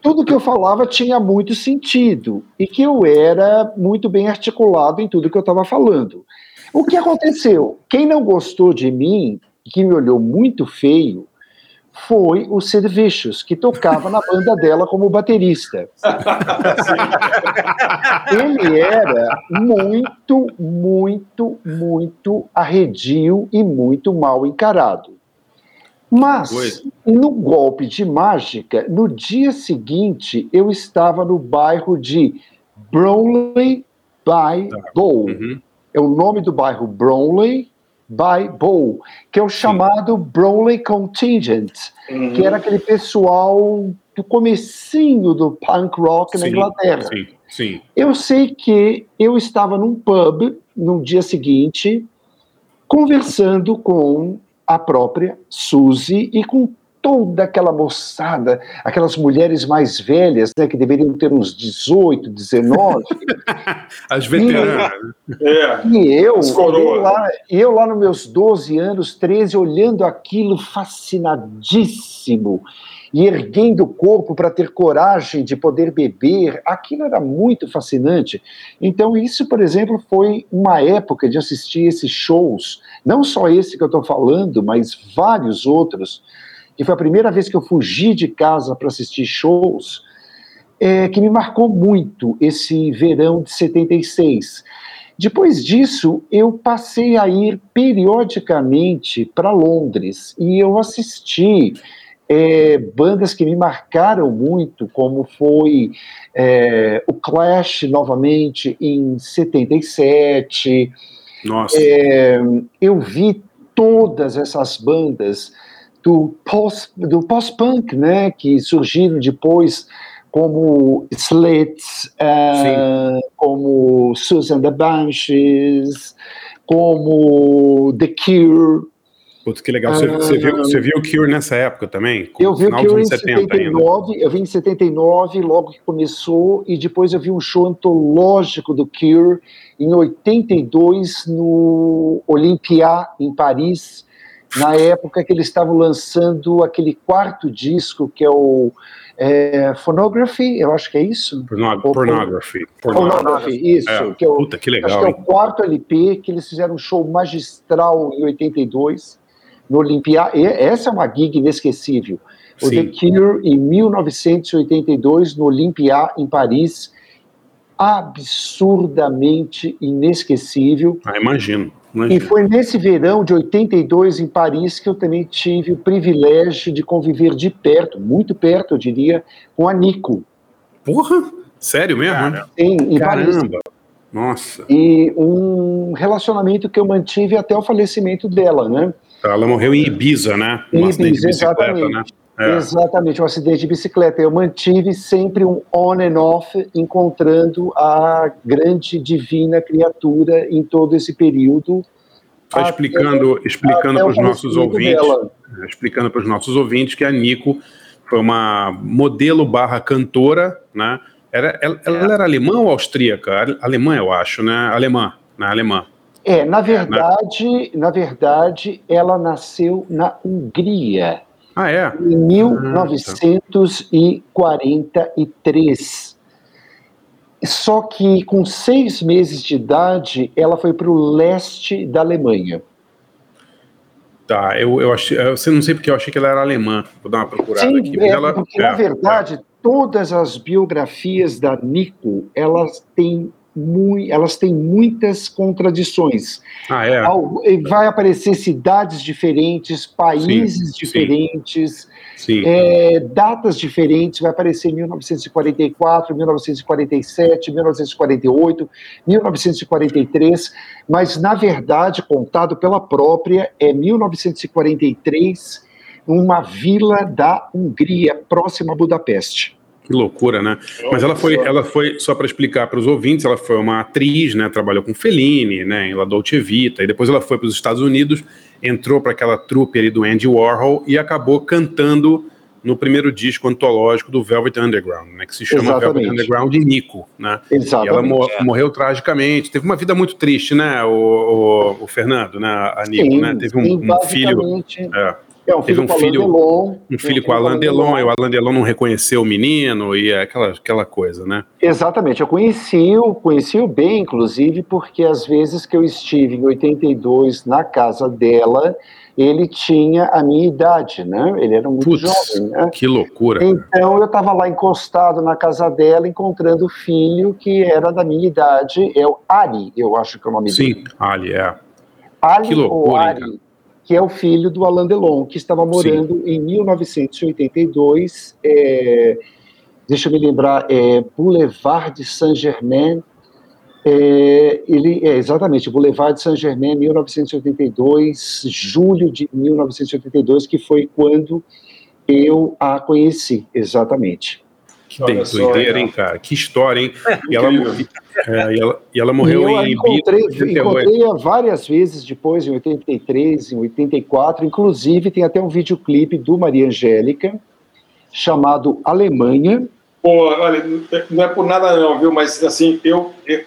Speaker 5: tudo que eu falava tinha muito sentido e que eu era muito bem articulado em tudo que eu estava falando. O que aconteceu? Quem não gostou de mim que me olhou muito feio foi o Sid Vicious, que tocava na banda dela como baterista. Ele era muito, muito, muito arredio e muito mal encarado. Mas, no golpe de mágica, no dia seguinte, eu estava no bairro de Brownlee by Bow. Uhum. É o nome do bairro Brownlee by Bow, que é o chamado Brownlee Contingent, uhum. que era aquele pessoal do comecinho do punk rock sim, na Inglaterra. Sim, sim. Eu sei que eu estava num pub no dia seguinte, conversando com a própria Suzy e com toda aquela moçada, aquelas mulheres mais velhas, né, que deveriam ter uns 18, 19.
Speaker 3: As veteranas.
Speaker 5: E, é, e eu, eu lá, eu lá nos meus 12 anos, 13, olhando aquilo fascinadíssimo e erguendo o corpo para ter coragem de poder beber, aquilo era muito fascinante. Então, isso, por exemplo, foi uma época de assistir esses shows, não só esse que eu estou falando, mas vários outros, que foi a primeira vez que eu fugi de casa para assistir shows, é, que me marcou muito esse verão de 76. Depois disso, eu passei a ir periodicamente para Londres e eu assisti é, bandas que me marcaram muito, como foi é, o Clash novamente em 77. Nossa. É, eu vi todas essas bandas do pós do pós-punk, né, que surgiram depois como Slits, uh, como Susan the Banshees, como The Cure,
Speaker 3: Putz, que legal. Você, você, viu, você viu o Cure nessa época também?
Speaker 5: Eu vi o Cure em 79, ainda. eu vi em 79, logo que começou, e depois eu vi um show antológico do Cure em 82 no Olympia, em Paris, na época que eles estavam lançando aquele quarto disco que é o é, Phonography, eu acho que é isso?
Speaker 3: Pornography. Pornography,
Speaker 5: Pornography isso. É. Que é o, Puta, que legal. Acho que é o quarto LP que eles fizeram um show magistral em 82 no Olympia. Essa é uma gig inesquecível. O Sim. The Cure, em 1982, no Olympia, em Paris, absurdamente inesquecível.
Speaker 3: Ah, imagino,
Speaker 5: imagino. E foi nesse verão de 82 em Paris que eu também tive o privilégio de conviver de perto, muito perto, eu diria, com a Nico.
Speaker 3: Porra, sério mesmo? Cara,
Speaker 5: Sim, em Caramba. Paris.
Speaker 3: Nossa.
Speaker 5: E um relacionamento que eu mantive até o falecimento dela, né?
Speaker 3: Ela morreu em Ibiza, né?
Speaker 5: Um Ibiza, bicicleta, exatamente. né? É. Exatamente, um acidente de bicicleta. Eu mantive sempre um on and off, encontrando a grande divina criatura em todo esse período.
Speaker 3: Tá explicando, explicando para os nossos ouvintes, dela. É, explicando para os nossos ouvintes que a Nico foi uma modelo barra cantora, né? Era, ela, ela era alemã ou austríaca? Alemã, eu acho, né? Alemã, né? Alemã.
Speaker 5: É, na verdade, é, né? na verdade, ela nasceu na Hungria.
Speaker 3: Ah, é?
Speaker 5: Em 1943. Só que com seis meses de idade, ela foi para o leste da Alemanha.
Speaker 3: Tá, eu, eu achei, eu não sei porque eu achei que ela era alemã. Vou dar uma procurada Sim, aqui.
Speaker 5: É, ela, porque, é, na verdade, é. todas as biografias da Nico, elas têm muito, elas têm muitas contradições.
Speaker 3: Ah, é?
Speaker 5: Vai aparecer cidades diferentes, países sim, diferentes,
Speaker 3: sim.
Speaker 5: É, datas diferentes. Vai aparecer 1944, 1947, 1948, 1943, mas na verdade, contado pela própria, é 1943, uma vila da Hungria, próxima a Budapeste.
Speaker 3: Que loucura, né? Mas ela foi, ela foi só para explicar para os ouvintes, ela foi uma atriz, né? Trabalhou com Fellini, né? Em La Dolce Vita, e depois ela foi para os Estados Unidos, entrou para aquela trupe ali do Andy Warhol e acabou cantando no primeiro disco antológico do Velvet Underground, né? Que se chama Exatamente. Velvet Underground de Nico, né?
Speaker 5: Exatamente.
Speaker 3: E ela mo morreu tragicamente. Teve uma vida muito triste, né? O, o, o Fernando, né? A Nico,
Speaker 5: sim,
Speaker 3: né? Teve um, um filho.
Speaker 5: É. É, um Teve um filho,
Speaker 3: Delon, um filho com o Alain Delon, e o Alain Delon não reconheceu o menino e aquela, aquela coisa, né?
Speaker 5: Exatamente, eu conheci-o, conheci-o bem, inclusive, porque às vezes que eu estive em 82 na casa dela, ele tinha a minha idade, né? Ele era muito
Speaker 3: Putz,
Speaker 5: jovem, né?
Speaker 3: Que loucura. cara.
Speaker 5: Então eu estava lá encostado na casa dela, encontrando o filho que era da minha idade, é o Ari, eu acho que é o nome dele.
Speaker 3: Sim, Ali, é.
Speaker 5: Ali
Speaker 3: Que loucura,
Speaker 5: Ari? Que é o filho do Alain Delon, que estava morando em 1982, é, deixa eu me lembrar, é, Boulevard de Saint-Germain, é, ele, é, exatamente, Boulevard de Saint-Germain, 1982, julho de 1982, que foi quando eu a conheci, exatamente.
Speaker 3: Que
Speaker 4: Olha
Speaker 3: doideira,
Speaker 4: cara.
Speaker 3: hein, cara? Que história, hein? E ela, é, e ela, e ela morreu
Speaker 5: E
Speaker 3: em
Speaker 5: encontrei,
Speaker 3: Ibiza, 88.
Speaker 5: encontrei-a várias vezes depois, em 83, em 84. Inclusive, tem até um videoclipe do Maria Angélica, chamado Alemanha.
Speaker 4: Pô, olha, não é por nada não, viu? Mas assim, eu, eu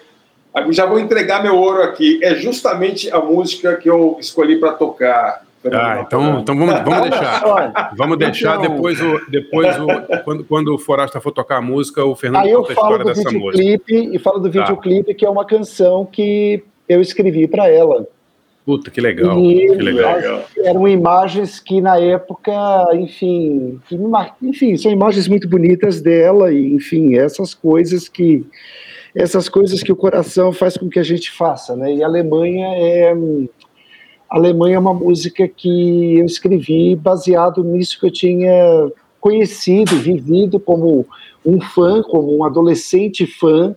Speaker 4: já vou entregar meu ouro aqui. É justamente a música que eu escolhi para tocar.
Speaker 3: Ah, então, então vamos, vamos deixar. Vamos deixar
Speaker 5: Então-
Speaker 3: depois o. Depois o quando, quando o Forasta for tocar a música, o Fernando
Speaker 5: Aí eu
Speaker 3: conta a
Speaker 5: falo
Speaker 3: história
Speaker 5: do
Speaker 3: dessa música.
Speaker 5: videoclipe e falo do
Speaker 3: Tá.
Speaker 5: videoclipe, que é uma canção que eu escrevi para ela.
Speaker 3: Puta, que legal.
Speaker 5: E
Speaker 3: Que legal.
Speaker 5: Eram imagens que na época, enfim, que me mar... enfim, são imagens muito bonitas dela e, enfim, essas coisas que essas coisas que o coração faz com que a gente faça, né? E a Alemanha é Alemanha é uma música que eu escrevi baseado nisso que eu tinha conhecido, vivido como um fã, como um adolescente fã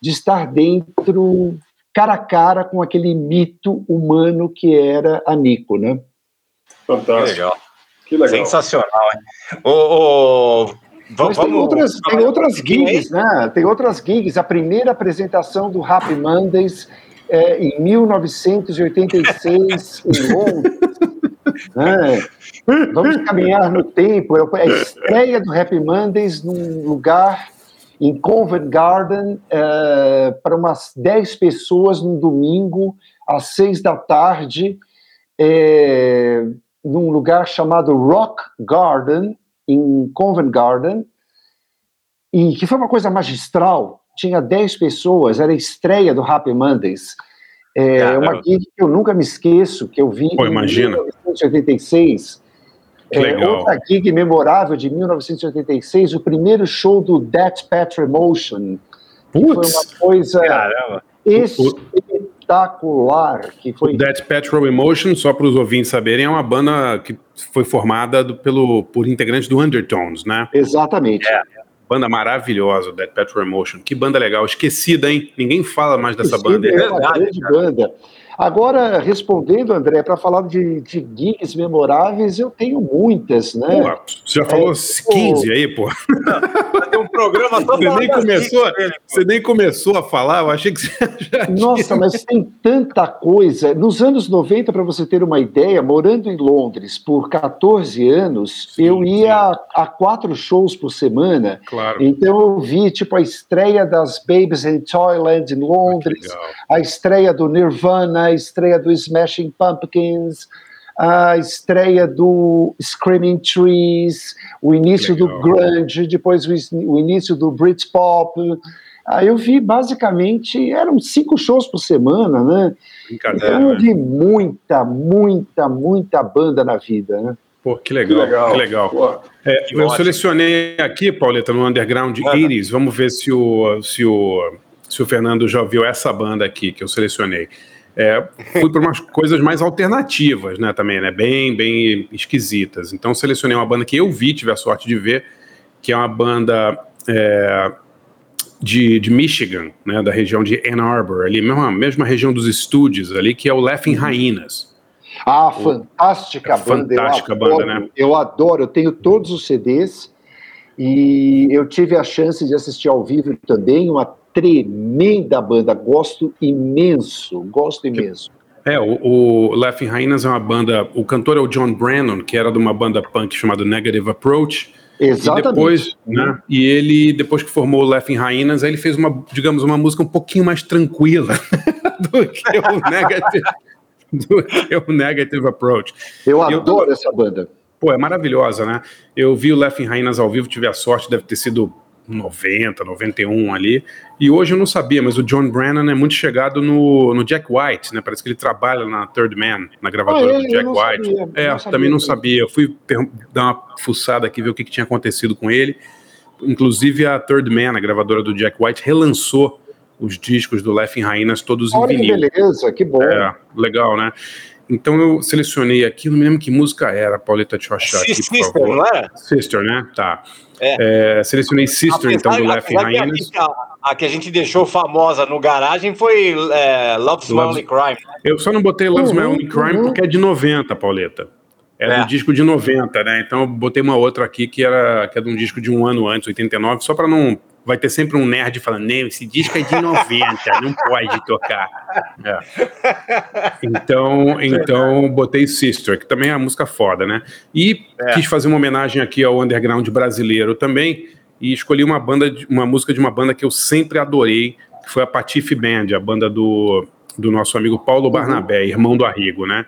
Speaker 5: de estar dentro cara a cara com aquele mito humano que era a Nico, né?
Speaker 2: Que
Speaker 4: Fantástico.
Speaker 2: legal.
Speaker 4: Que legal.
Speaker 2: Sensacional, hein? Ô, ô, va-
Speaker 5: Mas tem
Speaker 2: vamos-
Speaker 5: outras, tem outras gigs, né? Tem outras gigs. A primeira apresentação do Happy Mondays é em 1986 em Londres. né? Vamos caminhar no tempo. É a estreia do Happy Mondays num lugar em Covent Garden é, para umas 10 pessoas num domingo às 6 da tarde é, num lugar chamado Rock Garden em Covent Garden e que foi uma coisa magistral. Tinha 10 pessoas, era a estreia do Happy Mondays. É
Speaker 2: Caramba.
Speaker 5: uma gig que eu nunca me esqueço, que eu vi
Speaker 3: Pô,
Speaker 5: em
Speaker 3: imagina.
Speaker 5: 1986.
Speaker 3: Que
Speaker 5: É, outra gig memorável de 1986, o primeiro show do That Petra Emotion. que Foi
Speaker 3: Putz,
Speaker 5: uma coisa
Speaker 2: Caramba.
Speaker 5: espetacular. Que foi
Speaker 3: o Dead Petrol Emotion, só para os ouvintes saberem, é uma banda que foi formada do- pelo, por integrantes do Undertones, né?
Speaker 5: exatamente.
Speaker 3: Banda maravilhosa, Dead Petrol Emotion. Que banda legal, esquecida, hein? Ninguém fala mais dessa banda.
Speaker 5: É uma
Speaker 2: verdade,
Speaker 5: grande banda. Agora, respondendo, André, para falar de, de gigs memoráveis, eu tenho muitas, né?
Speaker 3: Pô, você já falou
Speaker 5: É,
Speaker 3: 15 aí, pô.
Speaker 2: Tem um programa todo
Speaker 3: Você nem começou,
Speaker 2: pô.
Speaker 3: você nem começou a falar, eu achei que você já
Speaker 5: Nossa, mas tem tanta coisa. Nos anos 90, para você ter uma ideia, morando em Londres por 14 anos,
Speaker 3: Sim,
Speaker 5: eu ia a, a quatro shows por semana.
Speaker 3: Claro.
Speaker 5: Então eu vi tipo a estreia das Babies in Toyland em
Speaker 3: Que
Speaker 5: Londres,
Speaker 3: legal.
Speaker 5: a estreia do Nirvana, a estreia do Smashing Pumpkins, a estreia do Screaming Trees, o início do
Speaker 3: Legal.
Speaker 5: grunge, depois o, início do Britpop. Aí eu vi basicamente eram cinco shows por semana, né?
Speaker 3: Brincadeira,
Speaker 5: Então eu
Speaker 3: né?
Speaker 5: vi muita, muita, muita banda na vida, né?
Speaker 3: Pô, que
Speaker 4: Que
Speaker 3: legal,
Speaker 4: legal.
Speaker 3: que legal.
Speaker 4: Pô,
Speaker 3: É,
Speaker 2: Que
Speaker 3: eu
Speaker 2: ótimo.
Speaker 3: selecionei aqui, Pauleta, no Underground
Speaker 2: Manda.
Speaker 3: 80s. Vamos ver se o, se, o, se o Fernando já ouviu essa banda aqui que eu selecionei. É, fui para umas coisas mais alternativas, né, também, né, bem, bem esquisitas. Então, selecionei uma banda que eu vi, tive a sorte de ver, que é uma banda é, de, de Michigan, né, da região de Ann Arbor, ali, mesma, mesma região dos estúdios ali, que é o Laughing Hyenas.
Speaker 5: Ah, fantástica
Speaker 3: É
Speaker 5: banda.
Speaker 3: fantástica
Speaker 5: eu adoro,
Speaker 3: banda, né?
Speaker 5: Eu adoro, eu tenho todos os CDs e eu tive a chance de assistir ao vivo também, uma tremenda banda, gosto imenso, gosto imenso.
Speaker 3: É, o, o Laughing Hyenas é uma banda. O cantor é o John Brennan, que era de uma banda punk chamada Negative Approach.
Speaker 5: Exatamente.
Speaker 3: E depois, né? E ele, depois que formou o Laughing Hyenas, aí ele fez uma, digamos, uma música um pouquinho mais tranquila do que o Negative, do que o Negative Approach.
Speaker 5: Eu
Speaker 3: eu
Speaker 5: adoro
Speaker 3: tava-
Speaker 5: essa banda.
Speaker 3: Pô, é maravilhosa, né? Eu vi o Laughing Hyenas ao vivo, tive a sorte, deve ter sido 90, 91 ali. E hoje eu não sabia, mas o John Brennan é muito chegado no, no Jack White, né? Parece que ele trabalha na Third Man, na gravadora
Speaker 5: Ah,
Speaker 3: do
Speaker 5: é?
Speaker 3: Jack
Speaker 5: Eu não
Speaker 3: White.
Speaker 5: sabia,
Speaker 3: é,
Speaker 5: não
Speaker 3: também não sabia. Eu fui dar uma fuçada aqui, ver o que, que tinha acontecido com ele. Inclusive a Third Man, a gravadora do Jack White, relançou os discos do Laughing Hyenas todos em
Speaker 5: Olha que
Speaker 3: vinil.
Speaker 5: beleza, que bom.
Speaker 3: É, legal, né? Então eu selecionei aqui, não me lembro que música era, Pauleta, deixa eu achar aqui, por
Speaker 2: Sister,
Speaker 3: favor.
Speaker 2: não é?
Speaker 3: Sister, né? Tá.
Speaker 2: É.
Speaker 3: É, selecionei Sister, então, do Laughing
Speaker 2: apesar
Speaker 3: Hyenas.
Speaker 2: que a, a que a gente deixou famosa no garagem foi é, Love's
Speaker 3: Love's-
Speaker 2: Only Crime.
Speaker 3: Eu só não botei Love's My
Speaker 5: Uhum,
Speaker 3: Only Crime
Speaker 5: uhum.
Speaker 3: porque é de 90, Pauleta. É,
Speaker 2: É.
Speaker 3: do disco de 90, né? Então eu botei uma outra aqui que, era, que é de um disco de um ano antes, 89, só pra não. Vai ter sempre um nerd falando, não, esse disco é de 90, não pode tocar. É. Então, então botei Sister, que também é uma música foda, né? E
Speaker 2: É.
Speaker 3: quis fazer uma homenagem aqui ao underground brasileiro também, e escolhi uma banda, uma música de uma banda que eu sempre adorei, que foi a Patife Band, a banda do, do nosso amigo Paulo Barnabé, irmão do Arrigo, né?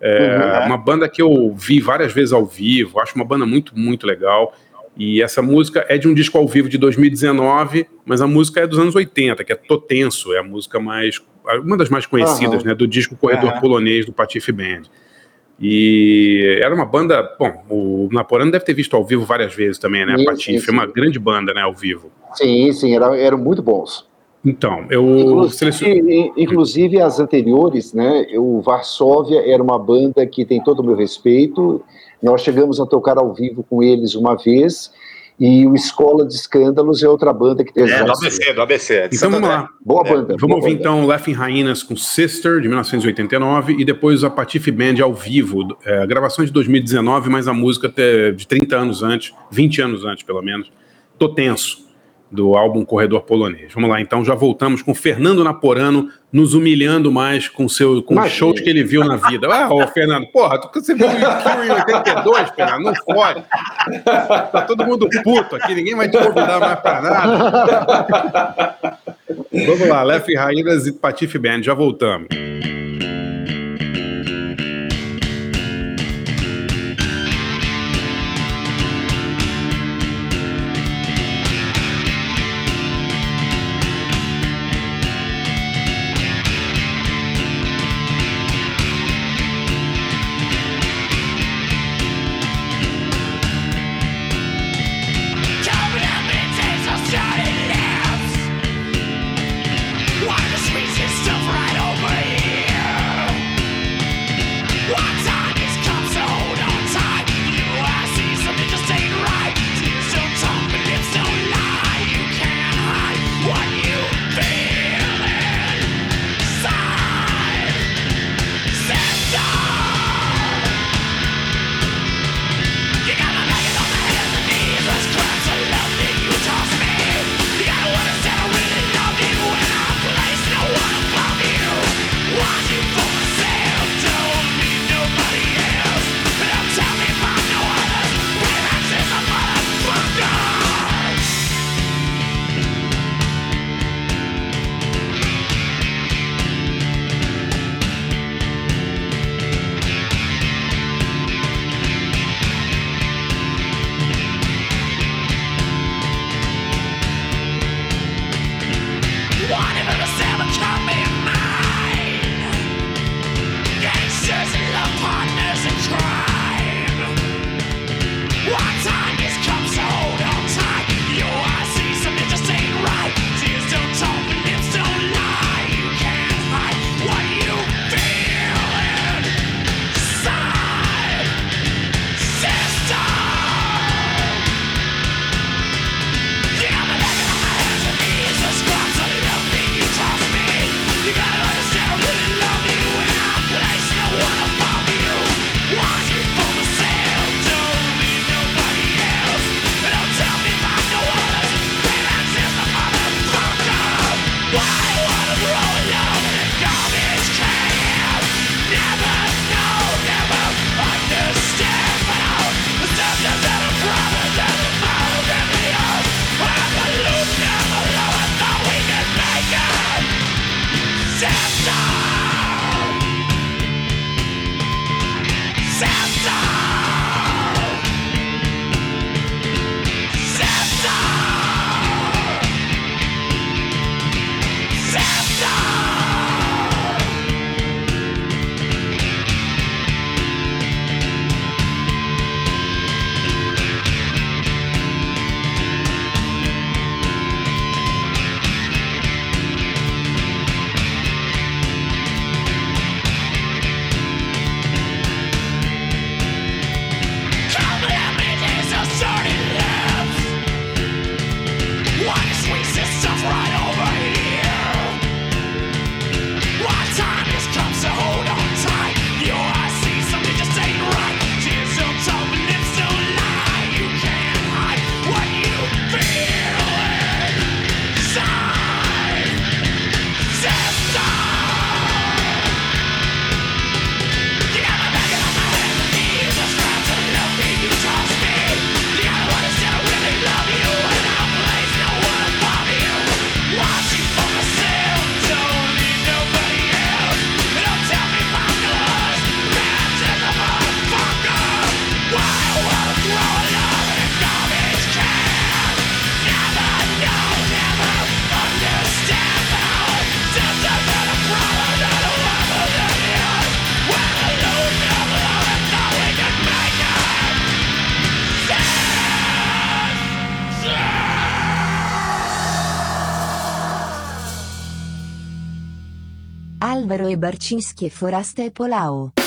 Speaker 3: É, Uma banda que eu vi várias vezes ao vivo, acho uma banda muito, muito legal. E essa música é de um disco ao vivo de 2019, mas a música é dos anos 80, que é Tô Tenso, é a música mais. uma das mais conhecidas,
Speaker 5: Aham.
Speaker 3: né? Do disco Corredor
Speaker 2: Aham.
Speaker 3: Polonês do Patife Band. E era uma banda. Bom, o Naporano deve ter visto ao vivo várias vezes também, né?
Speaker 5: Sim,
Speaker 3: Patife
Speaker 5: sim,
Speaker 3: é uma
Speaker 5: sim.
Speaker 3: grande banda, né? Ao vivo.
Speaker 5: Sim, sim, era, eram muito bons.
Speaker 3: Então, eu selecionei.
Speaker 5: Inclusive, inclusive as anteriores, né? O Varsóvia era uma banda que tem todo o meu respeito. Nós chegamos a tocar ao vivo com eles uma vez. E o Escola de Escândalos é outra banda que tem.
Speaker 2: É, do ABC, do ABC. de
Speaker 3: Então vamos lá.
Speaker 5: Boa
Speaker 2: É,
Speaker 5: banda.
Speaker 3: Vamos
Speaker 5: boa
Speaker 3: ouvir
Speaker 5: banda.
Speaker 3: então Laughing Hyenas com Sister, de 1989, e depois a Patife Band ao vivo, é, a gravação de 2019, mas a música até de 30 anos antes, 20 anos antes pelo menos, Tô Tenso, do álbum Corredor Polonês. Vamos lá, então já voltamos com Fernando Naporano nos humilhando mais com, seu, com os shows que ele viu na vida. Ah, ô Fernando, porra, tu- você viu o Cure em 82, Fernando? Não fode. Tá todo mundo puto aqui, ninguém vai te convidar mais pra nada. Vamos lá, Lef Raíras e Patife Band, já voltamos.
Speaker 8: Barcinski e Forasta e Polao.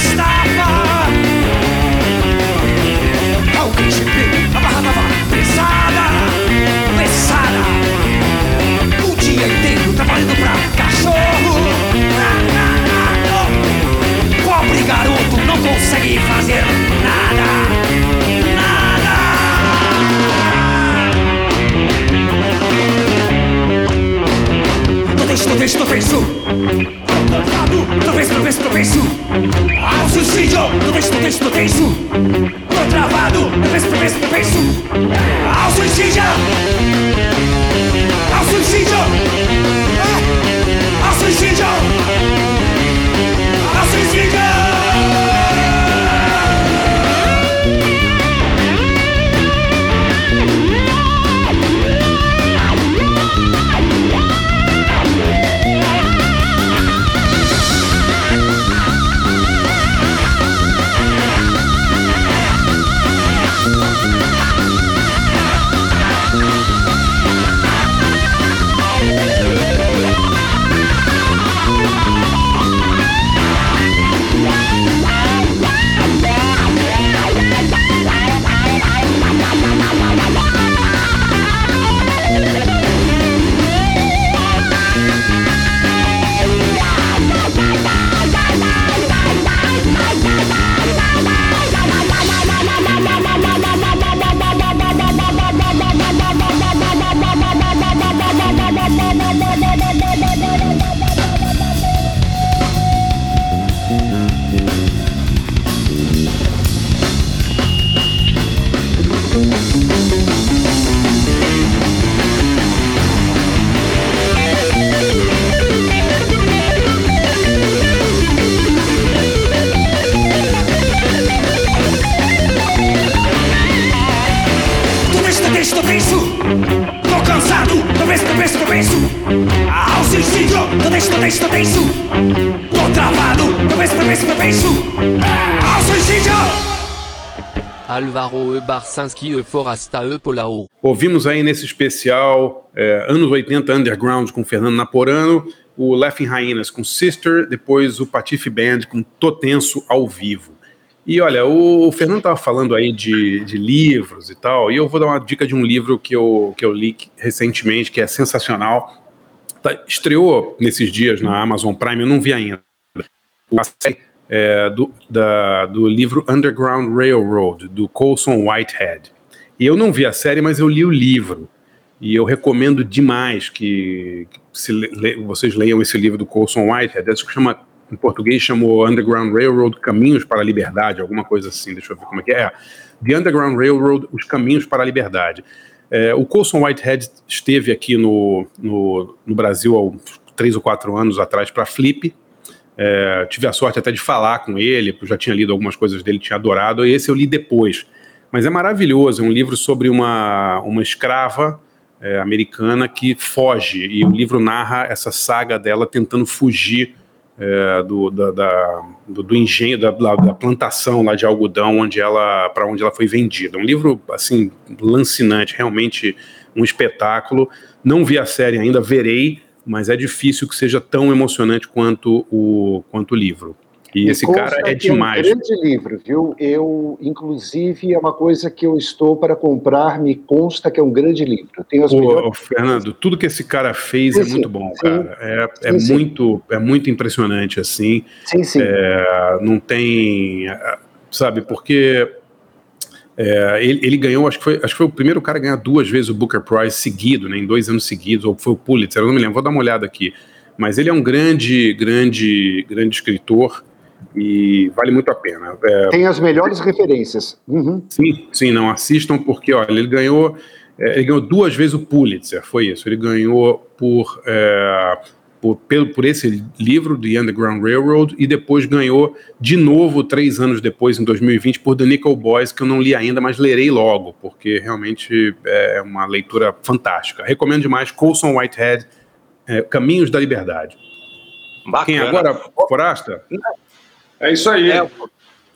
Speaker 9: Estava. Alguém gemeu, a barra tava pesada, pesada. O dia inteiro trabalhando pra cachorro. Pobre garoto não consegue fazer nada, nada. Tô tenso, tô tenso, tô tenso. Tô tenso, tô tenso. Ao suicídio, tenso, tô tenso, tô travado, tenso, tô tenso. Ao suicídio. Ao suicídio. Ao suicídio. Tô tenso, tô travado, tô penso, tô penso, tô penso. Ao suicídio.
Speaker 10: Álvaro e Barcinski e Forasta e Polao.
Speaker 3: Ouvimos aí nesse especial é, anos 80 Underground com Fernando Naporano, o Laughing Hyenas com Sister, depois o Patife Band com Totenso ao vivo. E olha, o, o Fernando estava falando aí de, de livros e tal, e eu vou dar uma dica de um livro que eu, que eu li recentemente, que é sensacional. Tá- estreou nesses dias na Amazon Prime, eu não vi ainda. A série, é, do, da- do livro Underground Railroad, do Colson Whitehead. E eu não vi a série, mas eu li o livro. E eu recomendo demais que, que le- vocês leiam esse livro do Colson Whitehead. Acho que chama, em português chamou Underground Railroad Caminhos para a Liberdade, alguma coisa assim. Deixa eu ver como é que é. The Underground Railroad Os Caminhos para a Liberdade. É, o Colson Whitehead esteve aqui no, no, no Brasil há três ou quatro anos atrás para Flip. É, tive a sorte até de falar com ele, porque já tinha lido algumas coisas dele, tinha adorado, e esse eu li depois. Mas é maravilhoso, é um livro sobre uma, uma escrava é, americana que foge, e o livro narra essa saga dela tentando fugir é, do, da, da- do, do engenho, da, da- plantação lá de algodão onde ela para onde ela foi vendida. Um livro assim lancinante, realmente um espetáculo. Não vi a série ainda, verei, mas é difícil que seja tão emocionante quanto o, quanto o livro. E esse cara é demais.
Speaker 5: um grande livro, viu? Eu, inclusive, é uma coisa que eu estou para comprar, me consta que é um grande livro. Tem as
Speaker 3: Ô,
Speaker 5: melhores...
Speaker 3: Fernando, tudo que esse cara fez
Speaker 5: Sim,
Speaker 3: é muito bom,
Speaker 5: sim.
Speaker 3: cara. É, é
Speaker 5: Sim, sim.
Speaker 3: muito, é muito impressionante assim.
Speaker 5: Sim, sim.
Speaker 3: É, não tem, é, sabe? Porque é, ele, ele ganhou, acho que foi, acho que foi o primeiro cara a ganhar duas vezes o Booker Prize seguido, né? Em dois anos seguidos, ou foi o Pulitzer, eu não me lembro. Vou dar uma olhada aqui. Mas ele é um grande, grande, grande escritor e vale muito a pena. É,
Speaker 5: Tem as melhores referências. Uhum.
Speaker 3: Sim, sim, não assistam porque, olha, ele ganhou, é, ele ganhou duas vezes o Pulitzer, foi isso. Ele ganhou por, é, por, pelo, por esse livro, The Underground Railroad, e depois ganhou de novo, três anos depois, em 2020, por The Nickel Boys, que eu não li ainda, mas lerei logo, porque realmente é uma leitura fantástica. Recomendo demais Colson Whitehead, é, Caminhos da Liberdade.
Speaker 2: Bacana.
Speaker 3: Quem agora, Forasta?
Speaker 4: É isso aí.
Speaker 2: É, o-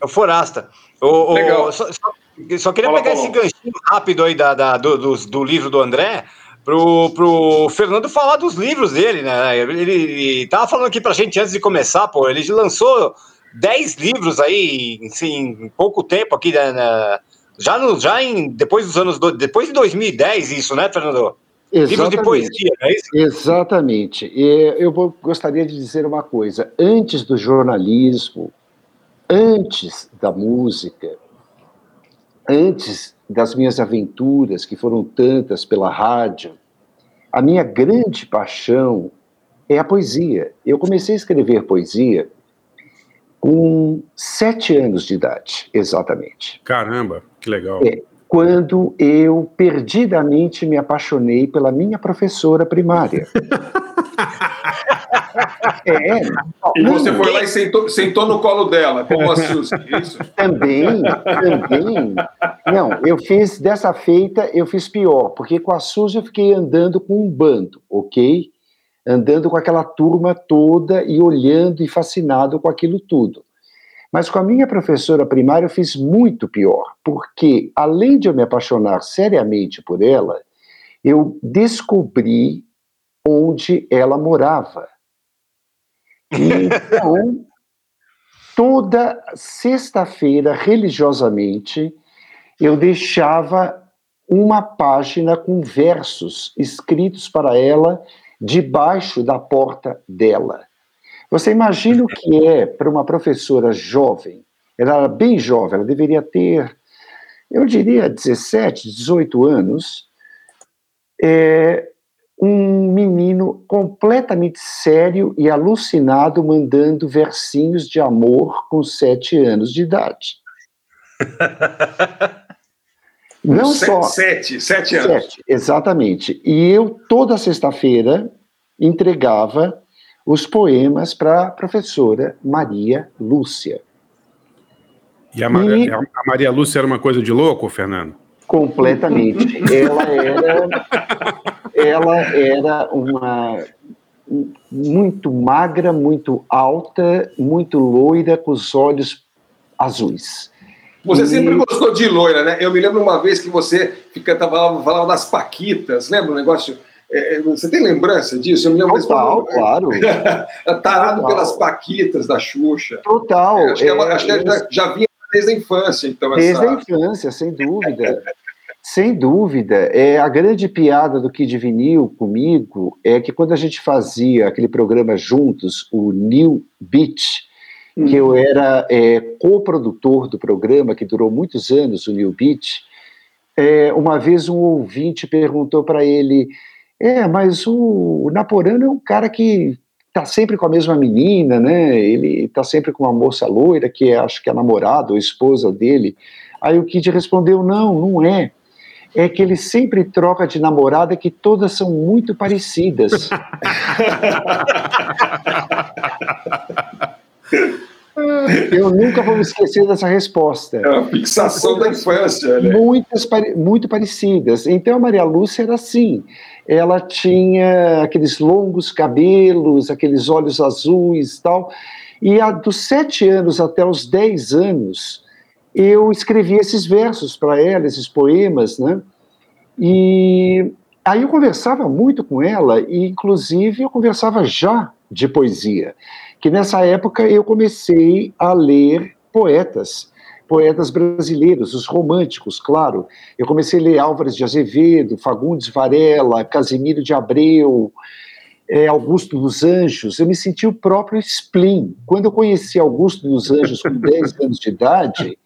Speaker 2: é o Forasta. O,
Speaker 4: Legal.
Speaker 2: Só, só- só queria
Speaker 4: Fala,
Speaker 2: pegar
Speaker 4: Paulo.
Speaker 2: esse ganchinho rápido aí da, da- do, do, do livro do André pro, pro Fernando falar dos livros dele, né? Ele, ele tava falando aqui pra gente antes de começar, pô, ele lançou 10 livros aí assim, em pouco tempo aqui, né, já, no, já em, depois dos anos, do- depois de 2010 isso, né, Fernando? Livros de
Speaker 5: Exatamente.
Speaker 2: poesia, não é isso?
Speaker 5: Exatamente. Eu gostaria de dizer uma coisa. Antes do jornalismo, antes da música, antes das minhas aventuras, que foram tantas pela rádio, a minha grande paixão é a poesia. Eu comecei a escrever poesia com sete anos de idade, exatamente
Speaker 3: Caramba, que legal.
Speaker 5: É. quando eu perdidamente me apaixonei pela minha professora primária. é,
Speaker 4: E você foi lá e sentou, sentou no colo dela, como a Suzy, isso?
Speaker 5: também, também. Não, eu fiz dessa feita, eu fiz pior, porque com a Suzy eu fiquei andando com um bando, ok? Andando com aquela turma toda e olhando e fascinado com aquilo tudo. Mas com a minha professora primária eu fiz muito pior, porque além de eu me apaixonar seriamente por ela, eu descobri onde ela morava. Então, toda sexta-feira, religiosamente, eu deixava uma página com versos escritos para ela debaixo da porta dela. Você imagina o que é para uma professora jovem, ela era bem jovem, ela deveria ter, eu diria, 17, 18 anos, é, um menino completamente sério e alucinado mandando versinhos de amor com sete anos de idade. Não
Speaker 4: Se-
Speaker 5: só
Speaker 4: Sete, sete anos.
Speaker 5: Sete, exatamente. E eu, toda sexta-feira, entregava os poemas para a professora Maria Lúcia.
Speaker 3: E a, Mar-
Speaker 5: E-
Speaker 3: a Maria Lúcia era uma coisa de louco, Fernando?
Speaker 5: Completamente. ela era, ela era uma muito magra, muito alta, muito loira, com os olhos azuis.
Speaker 4: Você
Speaker 5: E-
Speaker 4: sempre gostou de loira, né? Eu me lembro uma vez que você fica, falava, falava das Paquitas, lembra o negócio? É, é, você tem lembrança disso? Eu me lembro
Speaker 5: Total, claro.
Speaker 4: Tarado
Speaker 5: Total.
Speaker 4: pelas Paquitas da Xuxa.
Speaker 5: Total.
Speaker 4: acho que, é
Speaker 5: é,
Speaker 4: acho que já, já vinha desde a infância, então.
Speaker 5: Desde a
Speaker 4: Essa...
Speaker 5: infância, sem dúvida. sem dúvida. É, a grande piada do Kid Vinil comigo é que quando a gente fazia aquele programa juntos, o New Beat, que eu era é, co-produtor do programa, que durou muitos anos, o New Beat, é, uma vez um ouvinte perguntou para ele: É, mas o, o Naporano é um cara que tá sempre com a mesma menina, né? Ele tá sempre com uma moça loira, que é, acho que é a namorada ou esposa dele. Aí o Kid respondeu: Não, não é. É que ele sempre troca de namorada que todas são muito parecidas. Eu nunca vou me esquecer dessa resposta.
Speaker 4: É uma fixação da infância, né?
Speaker 5: Muitas, muito parecidas. Então a Maria Lúcia era assim. Ela tinha aqueles longos cabelos, aqueles olhos azuis e tal. E a, dos sete anos até os dez anos, eu escrevi esses versos para ela, esses poemas, né? E aí eu conversava muito com ela, e inclusive eu conversava já de poesia, que nessa época eu comecei a ler poetas, poetas brasileiros, os românticos, claro. Eu comecei a ler Álvares de Azevedo, Fagundes Varela, Casimiro de Abreu, é, Augusto dos Anjos. Eu me senti o próprio Spleen. Quando eu conheci Augusto dos Anjos com 10 anos de idade,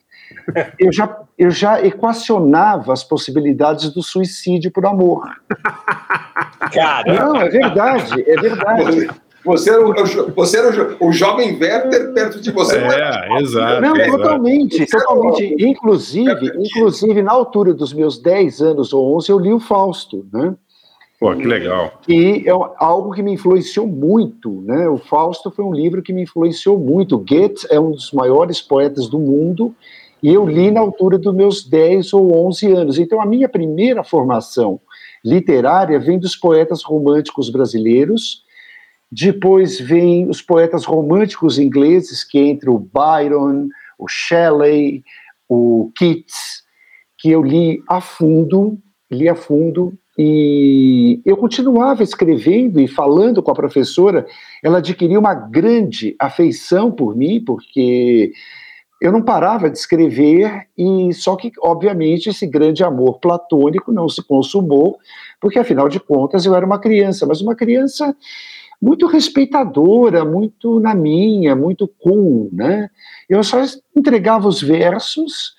Speaker 5: eu já, eu já equacionava as possibilidades do suicídio por amor.
Speaker 2: Cara.
Speaker 5: Não, é verdade, é verdade.
Speaker 4: Você era, o, você era o, jovem Werther perto de você.
Speaker 3: É, exato.
Speaker 5: Não,
Speaker 3: exato.
Speaker 5: totalmente, totalmente. Inclusive, inclusive, na altura dos meus 10 anos ou 11, eu li o Fausto, né?
Speaker 3: Pô, que legal.
Speaker 5: E é algo que me influenciou muito, né? O Fausto foi um livro que me influenciou muito. Goethe é um dos maiores poetas do mundo e eu li na altura dos meus 10 ou 11 anos. Então, a minha primeira formação literária vem dos poetas românticos brasileiros, depois vem os poetas românticos ingleses, que entre o Byron, o Shelley, o Keats, que eu li a fundo, li a fundo, e eu continuava escrevendo e falando com a professora, ela adquiriu uma grande afeição por mim, porque eu não parava de escrever, e só que, obviamente, esse grande amor platônico não se consumou, porque, afinal de contas, eu era uma criança, mas uma criança muito respeitadora, muito na minha, muito cool, né? Eu só entregava os versos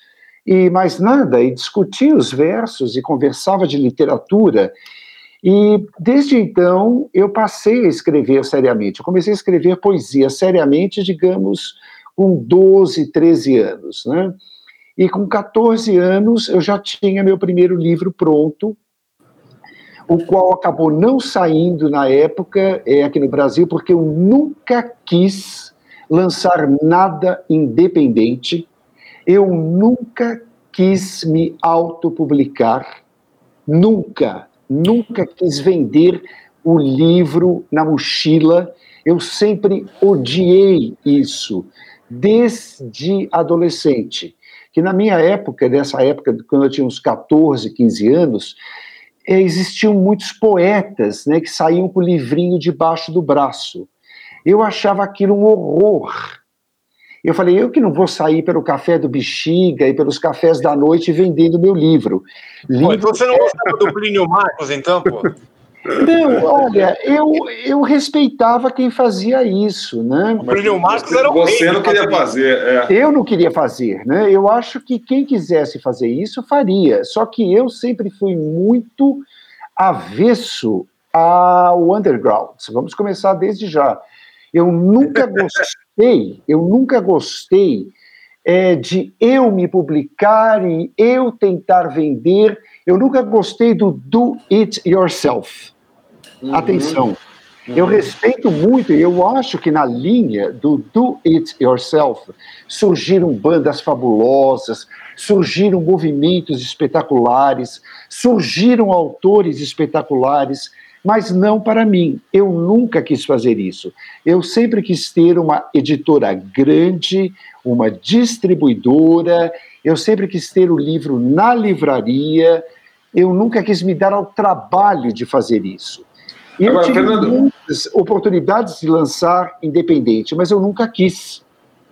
Speaker 5: e mais nada, e discutia os versos e conversava de literatura. E desde então eu passei a escrever seriamente. Eu comecei a escrever poesia seriamente, digamos, com 12, 13 anos, né? E com 14 anos eu já tinha meu primeiro livro pronto, o qual acabou não saindo na época é, aqui no Brasil, porque eu nunca quis lançar nada independente, eu nunca quis me autopublicar, nunca, nunca quis vender o livro na mochila, eu sempre odiei isso, desde adolescente. Que na minha época, nessa época, quando eu tinha uns 14, 15 anos, existiam muitos poetas né, que saíam com o livrinho debaixo do braço. Eu achava aquilo um horror. Eu falei, eu que não vou sair pelo café do Bexiga e pelos cafés da noite vendendo meu livro. livro
Speaker 2: pô, então você não gostava do Plínio Marcos, então, pô?
Speaker 5: Não, olha, eu, eu respeitava quem fazia isso, né?
Speaker 2: O Plínio Marcos era o
Speaker 4: Você não queria fazer, é.
Speaker 5: Eu não queria fazer, né? Eu acho que quem quisesse fazer isso faria. Só que eu sempre fui muito avesso ao underground. Vamos começar desde já. Eu nunca gostei, eu nunca gostei é, de eu me publicar e eu tentar vender. Eu nunca gostei do do it yourself. Uhum. Atenção. Eu respeito muito e eu acho que na linha do do it yourself surgiram bandas fabulosas, surgiram movimentos espetaculares, surgiram autores espetaculares, mas não para mim. Eu nunca quis fazer isso. Eu sempre quis ter uma editora grande, uma distribuidora, eu sempre quis ter o livro na livraria, eu nunca quis me dar ao trabalho de fazer isso. E eu tive Fernando... muitas oportunidades de lançar independente, mas eu nunca quis.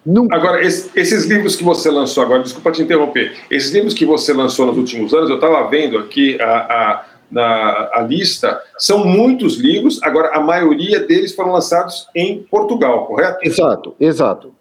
Speaker 5: Nunca.
Speaker 4: Agora, esses livros que você lançou agora, desculpa te interromper, esses livros que você lançou nos últimos anos, eu estava vendo aqui a, a, na, a lista, são muitos livros, agora a maioria deles foram lançados em Portugal, correto?
Speaker 5: Exato, exato.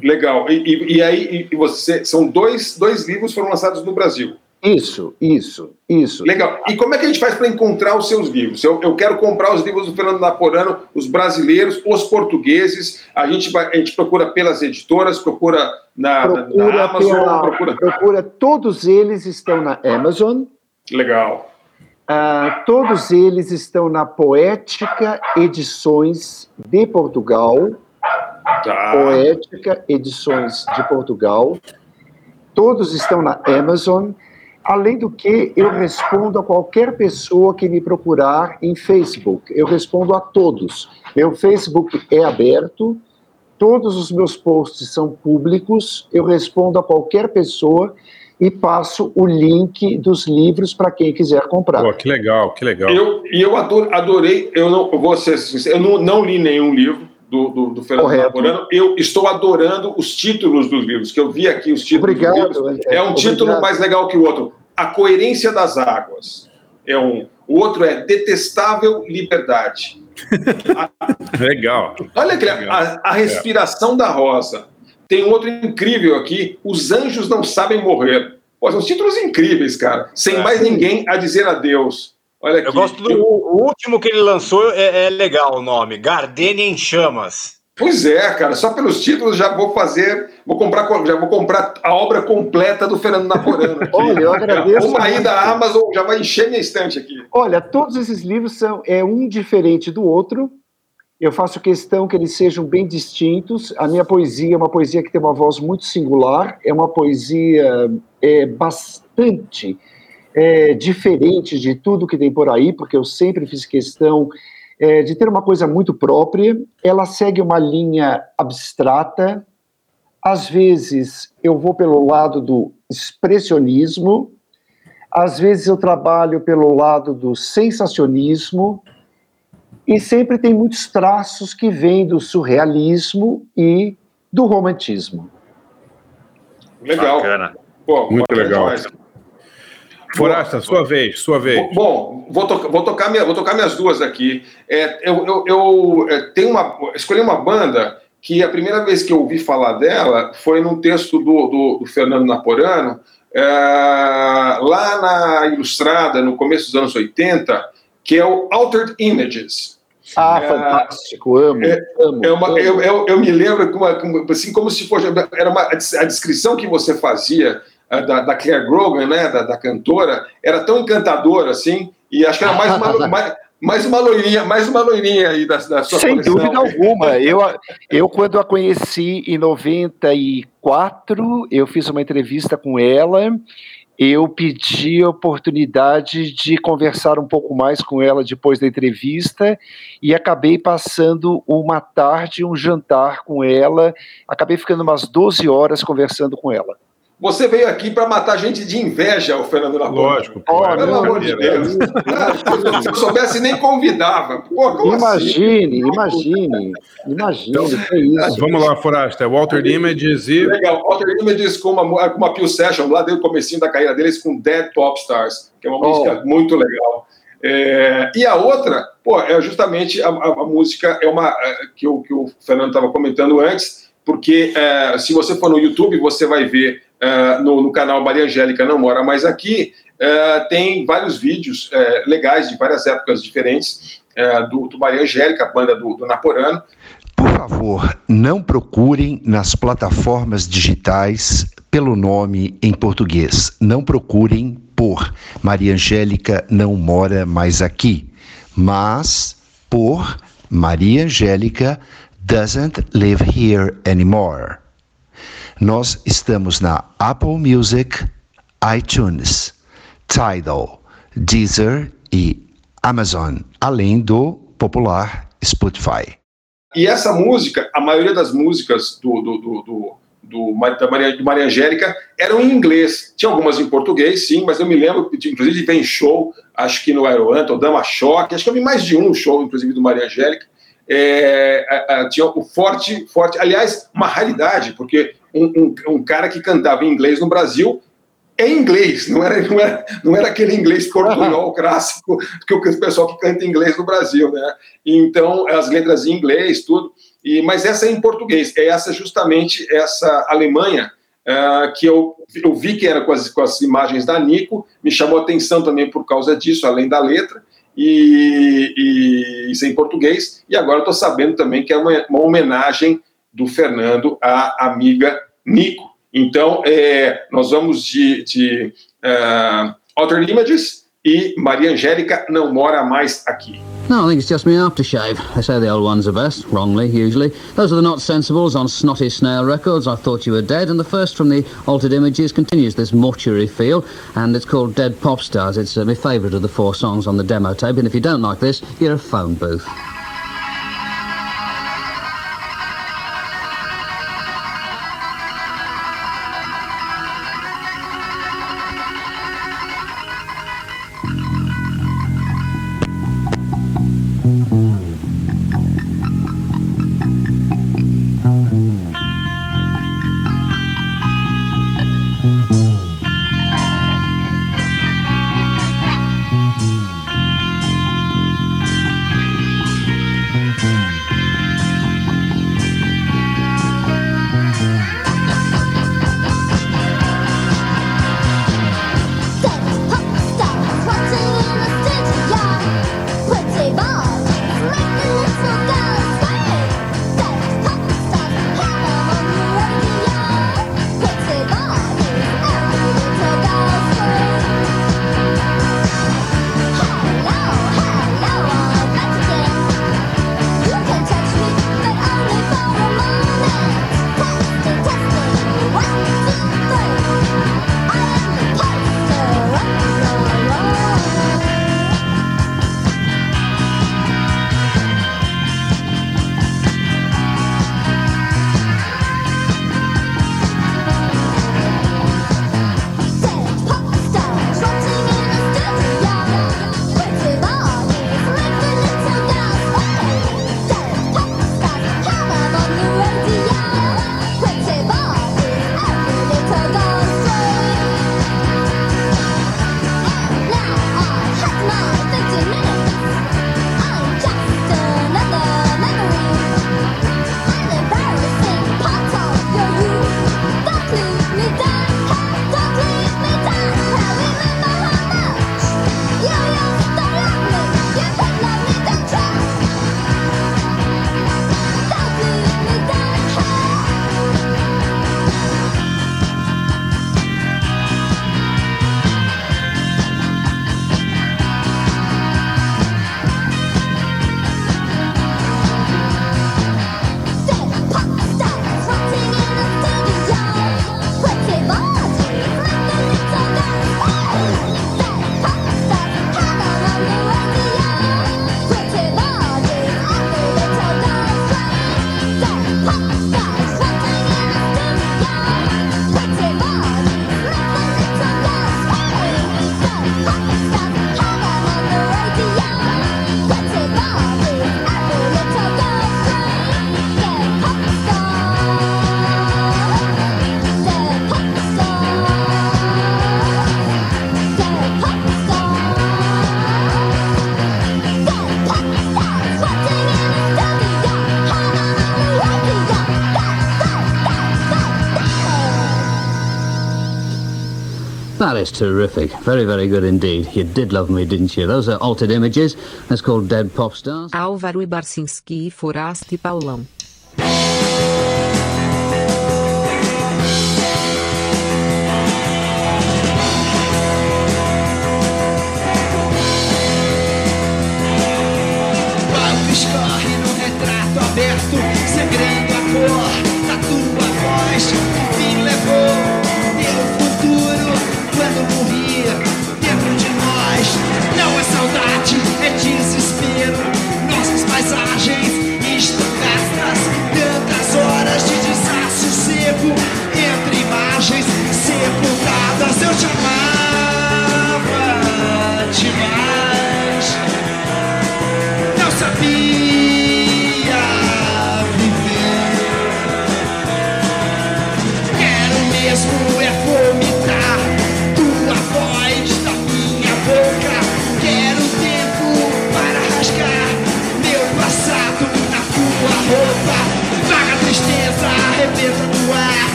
Speaker 4: Legal. E, e, e aí, e você, são dois, dois livros foram lançados no Brasil.
Speaker 5: Isso, isso, isso.
Speaker 4: Legal. E como é que a gente faz para encontrar os seus livros? Eu, eu, quero comprar os livros do Fernando Naporano, os brasileiros, os portugueses. A gente, vai, a gente procura pelas editoras, procura na,
Speaker 5: procura
Speaker 4: na Amazon.
Speaker 5: Pela,
Speaker 4: procura...
Speaker 5: procura... Todos eles estão na Amazon.
Speaker 4: Legal.
Speaker 5: Uh, todos eles estão na Poética Edições de Portugal.
Speaker 4: Tá.
Speaker 5: Poética Edições de Portugal. Todos estão na Amazon. Além do que, eu respondo a qualquer pessoa que me procurar em Facebook. Eu respondo a todos. Meu Facebook é aberto, todos os meus posts são públicos, eu respondo a qualquer pessoa e passo o link dos livros para quem quiser comprar.
Speaker 3: Pô, que legal, que legal.
Speaker 4: Eu, e eu adorei, eu não eu vou ser sincero, eu não, não li nenhum livro do, do, do Fernando Correto. Eu estou adorando os títulos dos livros, que eu vi aqui os títulos
Speaker 5: Obrigado,
Speaker 4: dos livros. É um Obrigado. título mais legal que o outro. A Coerência das Águas. É um. O outro é Detestável Liberdade.
Speaker 3: legal.
Speaker 4: Olha que a, a respiração é. da rosa. Tem um outro incrível aqui, Os Anjos Não Sabem Morrer. Pô, são títulos incríveis, cara. Sem é. mais ninguém a dizer adeus. Olha aqui.
Speaker 2: Eu gosto do o último que ele lançou, é, é legal o nome, Gardenia em Chamas.
Speaker 4: Pois é, cara, só pelos títulos já vou fazer, vou comprar, já vou comprar a obra completa do Fernando Naporano.
Speaker 5: Olha, eu agradeço.
Speaker 4: Uma aí da Amazon já vai encher minha estante aqui.
Speaker 5: Olha, todos esses livros são é um diferente do outro, eu faço questão que eles sejam bem distintos. A minha poesia é uma poesia que tem uma voz muito singular, é uma poesia é, bastante é, diferente de tudo que tem por aí, porque eu sempre fiz questão é, de ter uma coisa muito própria. Ela segue uma linha abstrata. Às vezes eu vou pelo lado do expressionismo, às vezes eu trabalho pelo lado do sensacionismo e sempre tem muitos traços que vêm do surrealismo e do romantismo.
Speaker 4: Legal.
Speaker 3: Bacana. Pô, Muito legal. Demais. Forasta, sua vez, sua vez.
Speaker 4: Bom, vou, to vou, tocar, minha, vou tocar minhas duas aqui. É, eu eu, eu é, tenho uma, escolhi uma banda que a primeira vez que eu ouvi falar dela foi num texto do, do, do Fernando Naporano, é, lá na Ilustrada, no começo dos anos 80, que é o Altered Images.
Speaker 5: Ah, é, fantástico, amo.
Speaker 4: É,
Speaker 5: amo,
Speaker 4: é uma, amo. Eu, eu, eu, me lembro, como, assim, como se fosse. Era uma, a descrição que você fazia da, da Claire Grogan, né, da, da, cantora, era tão encantadora assim, e acho que era mais uma, mais, mais uma loirinha, mais uma loirinha aí da, da sua
Speaker 5: Sem
Speaker 4: coleção.
Speaker 5: dúvida alguma. Eu, eu, quando a conheci em 94, eu fiz uma entrevista com ela eu pedi a oportunidade de conversar um pouco mais com ela depois da entrevista e acabei passando uma tarde, um jantar com ela. Acabei ficando umas 12 horas conversando com ela.
Speaker 4: Você veio aqui para matar gente de inveja, o Fernando Napoleão.
Speaker 3: Lógico. Pô,
Speaker 4: Pelo amor de Deus. Se eu soubesse, nem convidava. Pô,
Speaker 5: imagine, assim? imagine, imagine. Então,
Speaker 3: é isso. Vamos lá, Forasta. Walter Images e...
Speaker 4: Legal. Walter Images com uma, com uma Peel Session, lá desde o comecinho da carreira deles, com Dead Pop Stars, que é uma oh. música muito legal. É, e a outra, pô, é justamente a, a, a música, é uma é, que, o, que o Fernando estava comentando antes, porque é, se você for no YouTube, você vai ver uh, no, no, canal Maria Angélica Não Mora Mais Aqui, uh, tem vários vídeos uh, legais de várias épocas diferentes do, do, Maria Angélica, a banda do, do Naporano.
Speaker 11: Por favor, não procurem nas plataformas digitais pelo nome em português. Não procurem por Maria Angélica Não Mora Mais Aqui, mas por Maria Angélica Doesn't Live Here Anymore. Nós estamos na Apple Music, iTunes, Tidal, Deezer e Amazon, além do popular Spotify.
Speaker 4: E essa música, a maioria das músicas do, do, do, do, do da Maria, de Maria Angélica eram em inglês. Tinha algumas em português, sim, mas eu me lembro, inclusive, tem show, acho que no Aeroanto, Dama Choque, acho que eu vi mais de um show, inclusive, do Maria Angélica. É, tinha o forte, forte, aliás, uma raridade, porque um, um, um, cara que cantava em inglês no Brasil é inglês, não era, não era, não era aquele inglês portunhol clássico que o pessoal que canta inglês no Brasil, né? Então, as letras em inglês, tudo, e, mas essa é em português, é essa justamente essa Alemanha uh, que eu, eu vi que era com as, com as imagens da Nico, me chamou a atenção também por causa disso, além da letra, e, e isso é em português, e agora estou sabendo também que é uma, uma homenagem do Fernando à amiga Nico. Então, é, nós vamos de, de uh, Images e Maria Angélica não mora mais aqui.
Speaker 12: No, I think it's just me aftershave. They say the old ones are best, wrongly, usually. Those are the not sensibles on Snotty Snail Records. I thought you were dead, and the first from the Altered Images continues this mortuary feel, and it's called Dead Pop Stars. It's uh, my favourite of the four songs on the demo tape, and if you don't like this, you're a phone booth. That is terrific. Very, very good indeed. You did love me, didn't you? Those are altered images. That's called Dead Pop Stars.
Speaker 13: Álvaro Ibarcinski e Paulão.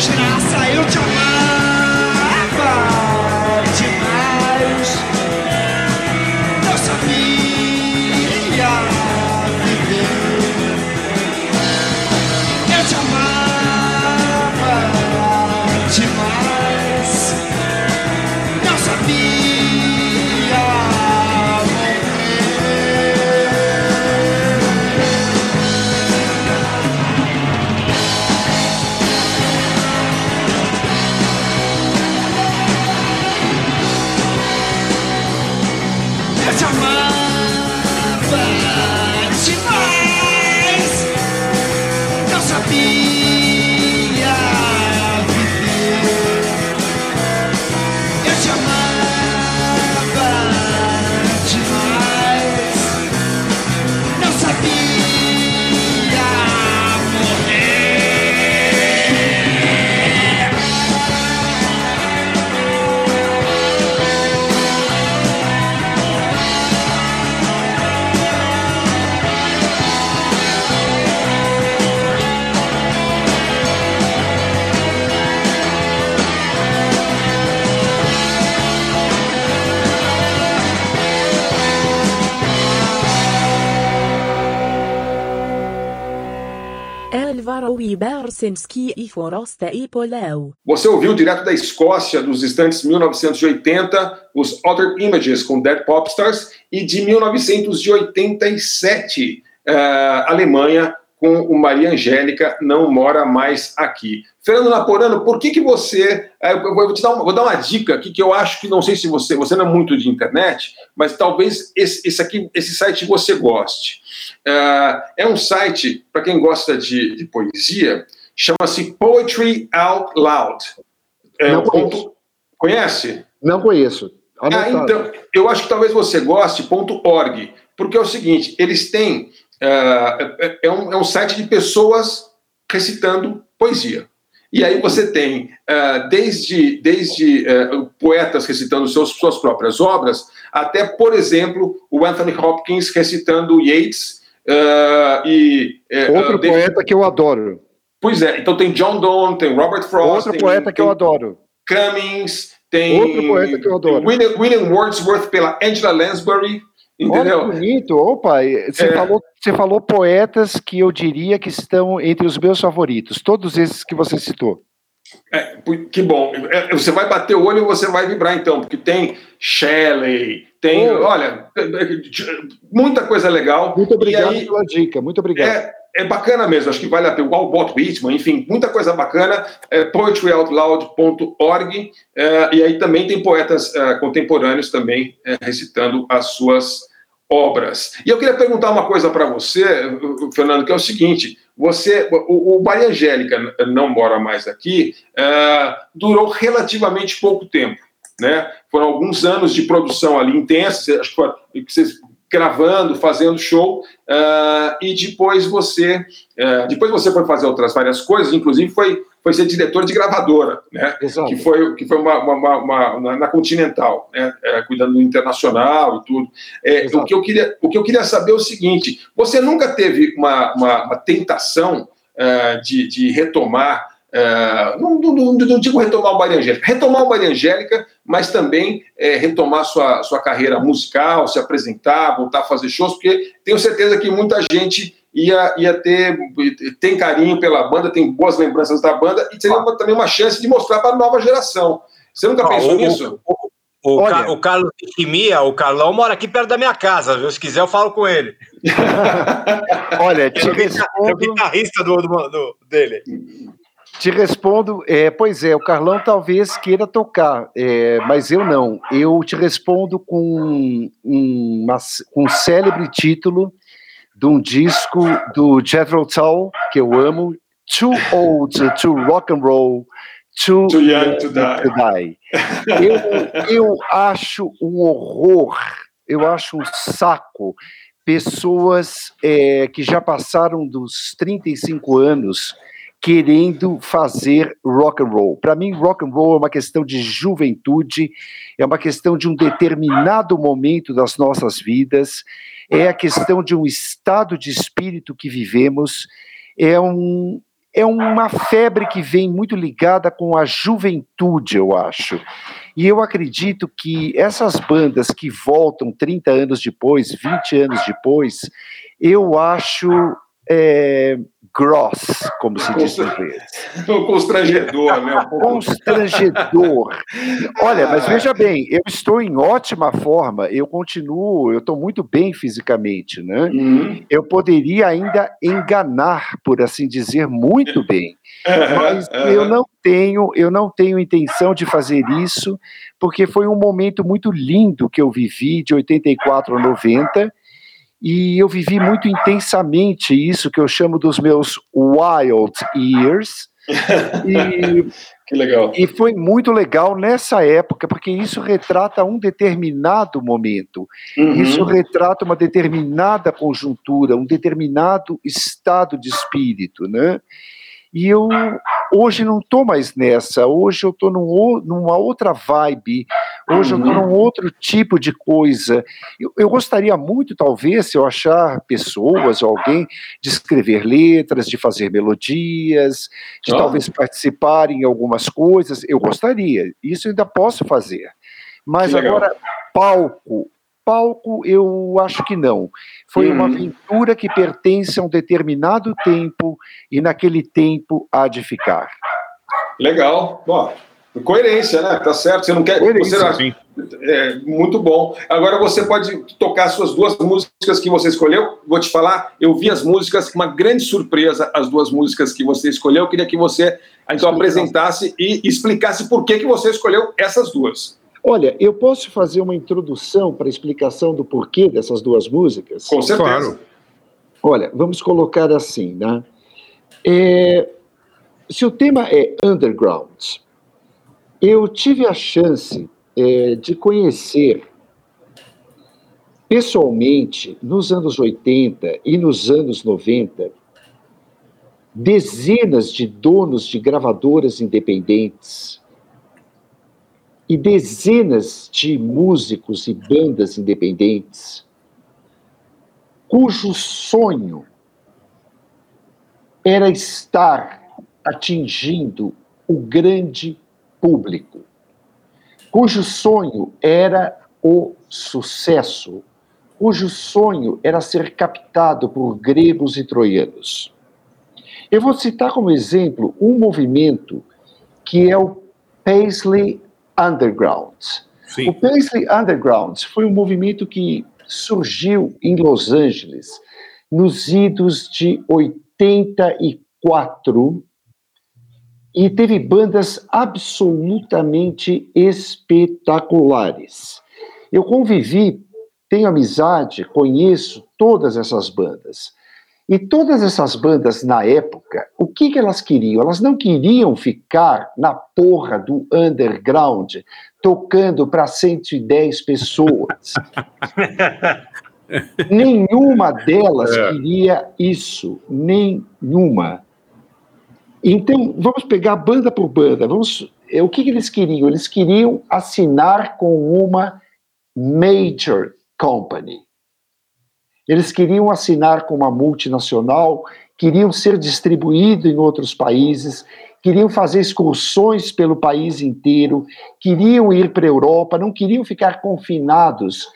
Speaker 14: desgraça, eu te amava.
Speaker 1: E Forasta e.
Speaker 4: Você ouviu direto da Escócia, dos instantes 1980, os Other Images com Dead Popstars, e de 1987, uh, Alemanha, com o Maria Angélica Não Mora Mais Aqui. Fernando Naporano, por que que você... Eh, eu vou, te dar uma, vou dar uma dica aqui que eu acho que, não sei se você... Você não é muito de internet, mas talvez esse, esse aqui, esse site você goste. Uh, é um site, para quem gosta de, de poesia, chama-se Poetry Out Loud. É,
Speaker 5: não conheço.
Speaker 4: Conhece?
Speaker 5: Não conheço.
Speaker 4: Ah, então, eu acho que talvez você goste, .org, porque é o seguinte, eles têm é, é, um, é um site de pessoas recitando poesia. E aí você tem uh, desde, desde uh, poetas recitando seus, suas próprias obras, até, por exemplo, o Anthony Hopkins recitando Yeats. Uh, e,
Speaker 5: Outro David... poeta que eu adoro.
Speaker 4: Pois é, então tem John Donne, tem Robert Frost.
Speaker 5: Outro tem, poeta que eu adoro.
Speaker 4: Cummings, tem.
Speaker 5: Outro poeta que eu adoro.
Speaker 4: William, William Wordsworth pela Angela Lansbury. Entendeu?
Speaker 5: Olha que bonito, opa, você, é. falou, você falou poetas que eu diria que estão entre os meus favoritos, todos esses que você citou.
Speaker 4: É, que bom. É, você vai bater o olho e você vai vibrar então, porque tem Shelley, tem, oh. olha, muita coisa legal.
Speaker 5: Muito obrigado aí, pela dica, muito obrigado.
Speaker 4: É, é bacana mesmo, acho que vale a pena. O Walt Whitman, enfim, muita coisa bacana. É, poetryoutloud.org é, e aí também tem poetas é, contemporâneos também é, recitando as suas obras. E eu queria perguntar uma coisa para você, Fernando, que é o seguinte: você, o, o Bahia Angélica não mora mais aqui, uh, durou relativamente pouco tempo, né? Foram alguns anos de produção ali intensa, acho que vocês gravando, fazendo show, uh, e depois você, uh, depois você foi fazer outras várias coisas, inclusive foi foi ser diretor de gravadora, né? Exato. Que foi, que foi uma, uma, uma, uma na Continental, né? É, cuidando do internacional e tudo. É, o, que eu queria, o que eu queria saber é o seguinte: você nunca teve uma, uma, tentação uh, de, de retomar Uh, não, não, não, não, digo retomar o Maria Angélica, retomar o Maria Angélica, mas também é, retomar sua, sua carreira musical, se apresentar, voltar a fazer shows, porque tenho certeza que muita gente ia, ia ter tem carinho pela banda, tem boas lembranças da banda e seria uma, também uma chance de mostrar para a nova geração. Você nunca ah, pensou o, nisso?
Speaker 2: O, o, o, o Carlos Chimia, o Carlão, mora aqui perto da minha casa, viu? Se quiser, eu falo com ele.
Speaker 5: Olha, te respondo...
Speaker 2: É o guitarrista do, do, do, dele.
Speaker 5: Te respondo, é, pois é, o Carlão talvez queira tocar, é, mas eu não. Eu te respondo com um, uma, um célebre título de um disco do Jethro Tull, que eu amo, Too Old to Rock and Roll, Too,
Speaker 4: too Young to Die. To die.
Speaker 5: Eu, eu acho um horror, eu acho um saco pessoas é, que já passaram dos 35 anos querendo fazer rock and roll. Para mim, rock and roll é uma questão de juventude, é uma questão de um determinado momento das nossas vidas, é a questão de um estado de espírito que vivemos, é, um, é uma febre que vem muito ligada com a juventude, eu acho. E eu acredito que essas bandas que voltam 30 anos depois, 20 anos depois, eu acho é, gross, como se diz em inglês.
Speaker 4: Constrangedor, né?
Speaker 5: Constrangedor. Olha, mas veja bem, eu estou em ótima forma, eu continuo, eu estou muito bem fisicamente, né? Uhum. Eu poderia ainda enganar, por assim dizer, muito bem. Mas eu não tenho, eu não tenho intenção de fazer isso, porque foi um momento muito lindo que eu vivi de 84 a 90 e eu vivi muito intensamente isso que eu chamo dos meus wild years.
Speaker 4: E, que legal.
Speaker 5: E foi muito legal nessa época, porque isso retrata um determinado momento, uhum. isso retrata uma determinada conjuntura, um determinado estado de espírito, né? E eu hoje não estou mais nessa, hoje eu estou num, numa outra vibe, hoje uhum. eu estou num outro tipo de coisa. Eu, eu, gostaria muito, talvez, se eu achar pessoas ou alguém, de escrever letras, de fazer melodias, de oh. talvez participar em algumas coisas. Eu gostaria, isso eu ainda posso fazer. Mas agora, palco, palco, eu acho que não. Foi uma
Speaker 4: Uhum.
Speaker 5: aventura que pertence a um determinado tempo e naquele tempo há de ficar.
Speaker 4: Legal. Ó, coerência, né? Tá certo. Você não quer.
Speaker 5: Coerência,
Speaker 4: você. É, muito bom. Agora você pode tocar suas duas músicas que você escolheu. Vou te falar, eu vi as músicas, uma grande surpresa, as duas músicas que você escolheu. Eu queria que você então apresentasse e explicasse por que, que você escolheu essas duas.
Speaker 5: Olha, eu posso fazer uma introdução para a explicação do porquê dessas duas músicas?
Speaker 4: Com certeza.
Speaker 3: Claro.
Speaker 5: Olha, vamos colocar assim, né? É, se o tema é underground, eu tive a chance é, de conhecer pessoalmente, nos anos 80 e nos anos 90, dezenas de donos de gravadoras independentes e dezenas de músicos e bandas independentes cujo sonho era estar atingindo o grande público, cujo sonho era o sucesso, cujo sonho era ser captado por gregos e troianos. Eu vou citar como exemplo um movimento que é o Paisley Underground.
Speaker 3: Sim.
Speaker 5: O Paisley Underground foi um movimento que surgiu em Los Angeles nos idos de 84 e teve bandas absolutamente espetaculares. Eu convivi, tenho amizade, conheço todas essas bandas. E todas essas bandas na época, o que, que elas queriam? Elas não queriam ficar na porra do underground tocando para 110 pessoas. Nenhuma delas
Speaker 3: É.
Speaker 5: queria isso, nenhuma. Então, vamos pegar banda por banda. Vamos, o que, que eles queriam? Eles queriam assinar com uma major company. Eles queriam assinar com uma multinacional, queriam ser distribuídos em outros países, queriam fazer excursões pelo país inteiro, queriam ir para a Europa, não queriam ficar confinados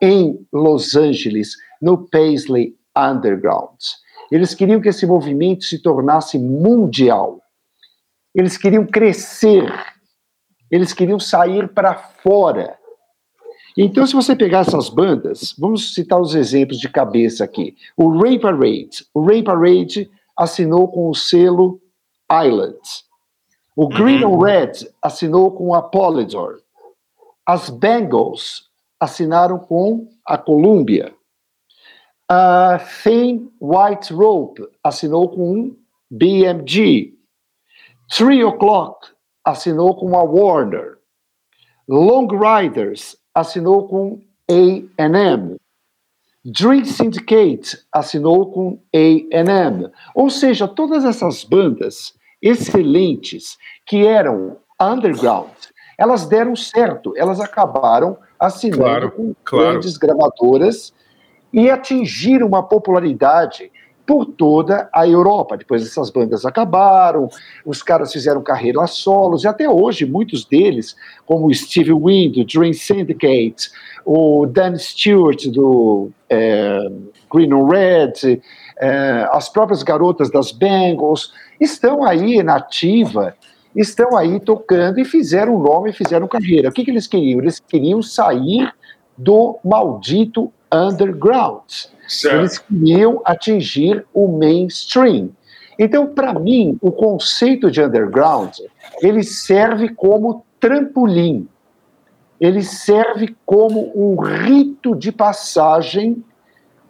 Speaker 5: em Los Angeles, no Paisley Underground. Eles queriam que esse movimento se tornasse mundial. Eles queriam crescer. Eles queriam sair para fora. Então, se você pegar essas bandas, vamos citar os exemplos de cabeça aqui. O Rain Parade. O Rain Parade assinou com o selo Island. O Green and Red assinou com a Polydor. As Bengals assinaram com a Columbia. A Thin White Rope assinou com um BMG. Three O'Clock assinou com a Warner. Long Riders assinou com A&M. Dream Syndicate assinou com A&M. Ou seja, todas essas bandas excelentes que eram underground, elas deram certo, elas acabaram assinando
Speaker 3: Claro,
Speaker 5: com
Speaker 3: claro.
Speaker 5: grandes gravadoras e atingiram uma popularidade por toda a Europa. Depois essas bandas acabaram, os caras fizeram carreira solos, e até hoje muitos deles, como Steve Wynn, do Dream Syndicate, o Dan Stewart, do é, Green and Red, é, as próprias garotas das Bengals, estão aí na ativa, estão aí tocando e fizeram nome, fizeram carreira. O que, que eles queriam? Eles queriam sair do maldito underground.
Speaker 4: Certo.
Speaker 5: Eles queriam atingir o mainstream. Então, para mim, o conceito de underground, ele serve como trampolim. Ele serve como um rito de passagem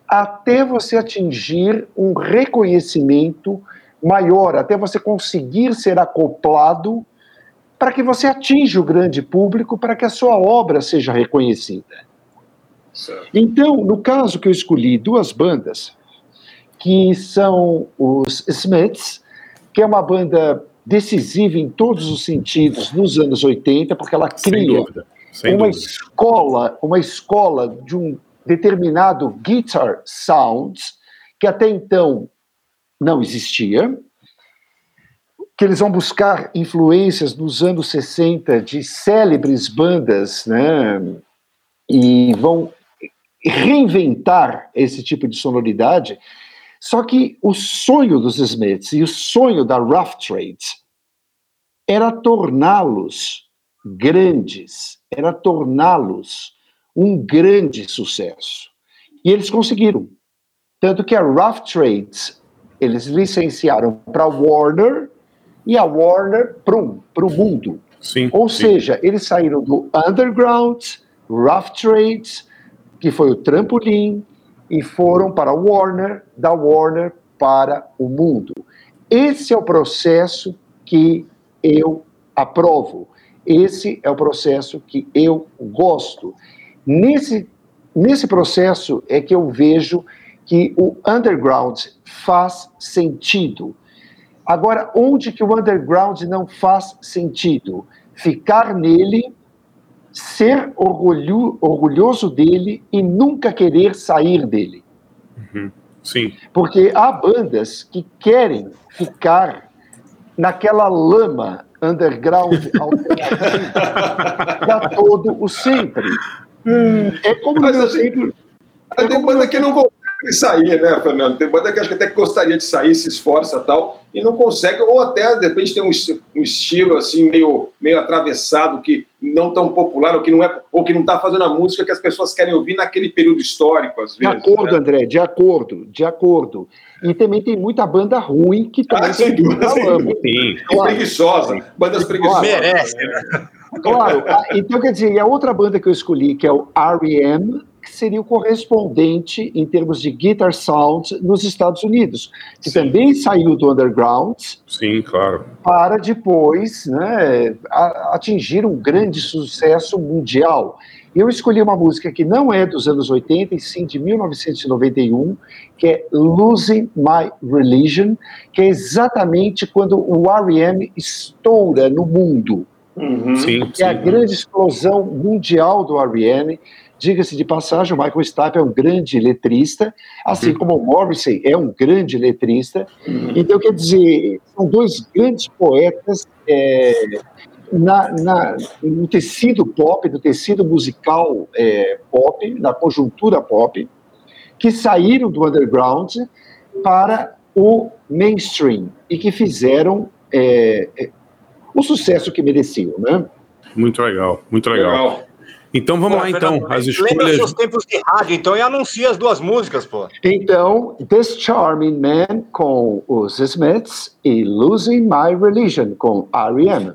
Speaker 5: até você atingir um reconhecimento maior, até você conseguir ser acoplado para que você atinja o grande público, para que a sua obra seja reconhecida.
Speaker 4: Certo.
Speaker 5: Então, no caso que eu escolhi duas bandas, que são os Smiths, que é uma banda decisiva em todos os sentidos nos anos 80, porque ela
Speaker 3: Sem
Speaker 5: cria
Speaker 3: dúvida. Sem
Speaker 5: uma
Speaker 3: dúvida.
Speaker 5: escola, uma escola de um determinado guitar sound que até então não existia, que eles vão buscar influências nos anos 60 de célebres bandas, né? E vão reinventar esse tipo de sonoridade. Só que o sonho dos Smiths e o sonho da Rough Trade era torná-los grandes, era torná-los um grande sucesso. E eles conseguiram. Tanto que a Rough Trades eles licenciaram para a Warner e a Warner para o mundo.
Speaker 3: Sim,
Speaker 5: Ou
Speaker 3: sim.
Speaker 5: seja, eles saíram do underground, Rough Trades, que foi o trampolim, e foram para a Warner, da Warner para o mundo. Esse é o processo que eu aprovo. Esse é o processo que eu gosto. Nesse, nesse processo é que eu vejo que o underground faz sentido. Agora, onde que o underground não faz sentido? Ficar nele, ser orgulho, orgulhoso dele e nunca querer sair dele.
Speaker 3: Uhum. Sim.
Speaker 5: Porque há bandas que querem ficar naquela lama underground para todo o sempre. É como
Speaker 4: Mas, assim,
Speaker 5: sempre.
Speaker 4: Mas tem banda que não consegue sair, né, Fernando? Tem banda que acho que até gostaria de sair, se esforça e tal, e não consegue, ou até, de repente, tem um, um estilo assim, meio, meio atravessado, que não tão popular, ou que não é, ou que não está fazendo a música que as pessoas querem ouvir naquele período histórico, às
Speaker 5: De
Speaker 4: vezes.
Speaker 5: acordo,
Speaker 4: né?
Speaker 5: André, de acordo, de acordo. E também tem muita banda ruim que também
Speaker 4: Ah, sem dúvida, sem dúvida.
Speaker 3: Sim.
Speaker 4: E preguiçosa, bandas preguiçosas.
Speaker 2: Merece, né?
Speaker 5: Claro, ah, então quer dizer, e a outra banda que eu escolhi, que é o R.E.M., que seria o correspondente em termos de guitar sound nos Estados Unidos, que também saiu do underground
Speaker 3: Sim, claro.
Speaker 5: para depois né, a- atingir um grande sucesso mundial. Eu escolhi uma música que não é dos anos 80, e sim de 1991, que é Losing My Religion, que é exatamente quando o R.E.M. estoura no mundo
Speaker 4: Uhum.
Speaker 3: Sim,
Speaker 5: que é a
Speaker 3: sim.
Speaker 5: grande explosão mundial do R.E.M. Diga-se de passagem, o Michael Stipe é um grande letrista, assim
Speaker 3: Uhum.
Speaker 5: como o Morrissey é um grande letrista. Então, quer dizer, são dois grandes poetas é, na, na- no tecido pop, no tecido musical é, pop, na conjuntura pop, que saíram do underground para o mainstream e que fizeram é, é, o sucesso que mereciam, né?
Speaker 3: Muito legal, muito legal.
Speaker 4: Legal.
Speaker 3: Então vamos
Speaker 2: Pô,
Speaker 3: lá, então. As
Speaker 2: Lembra
Speaker 3: escolhas.
Speaker 2: seus tempos de rádio, então, e anuncia as duas músicas, pô.
Speaker 5: Então, This Charming Man com os Smiths e Losing My Religion com R.E.M.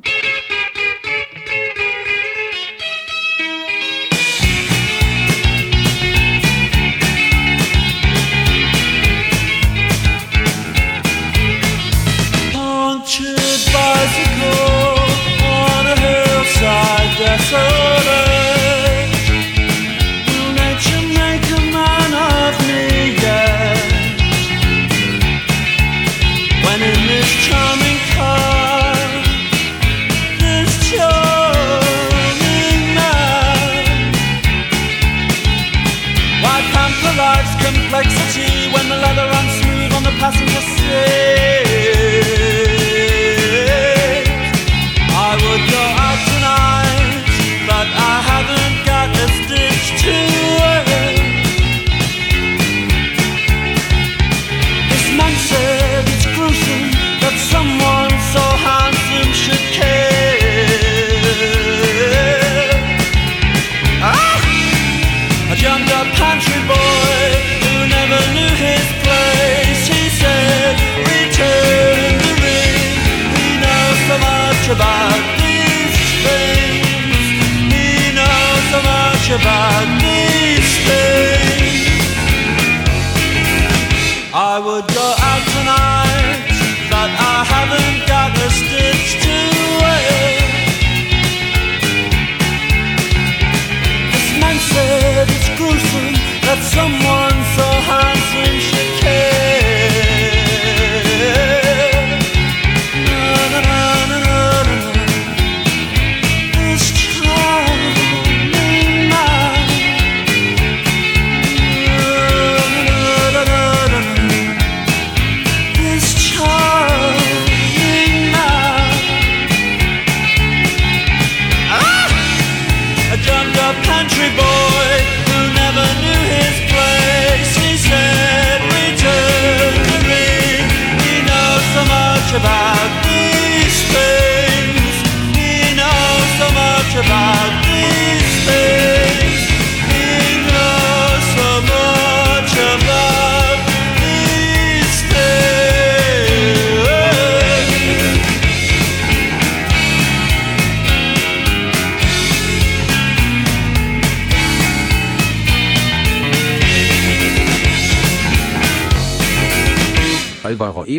Speaker 1: passing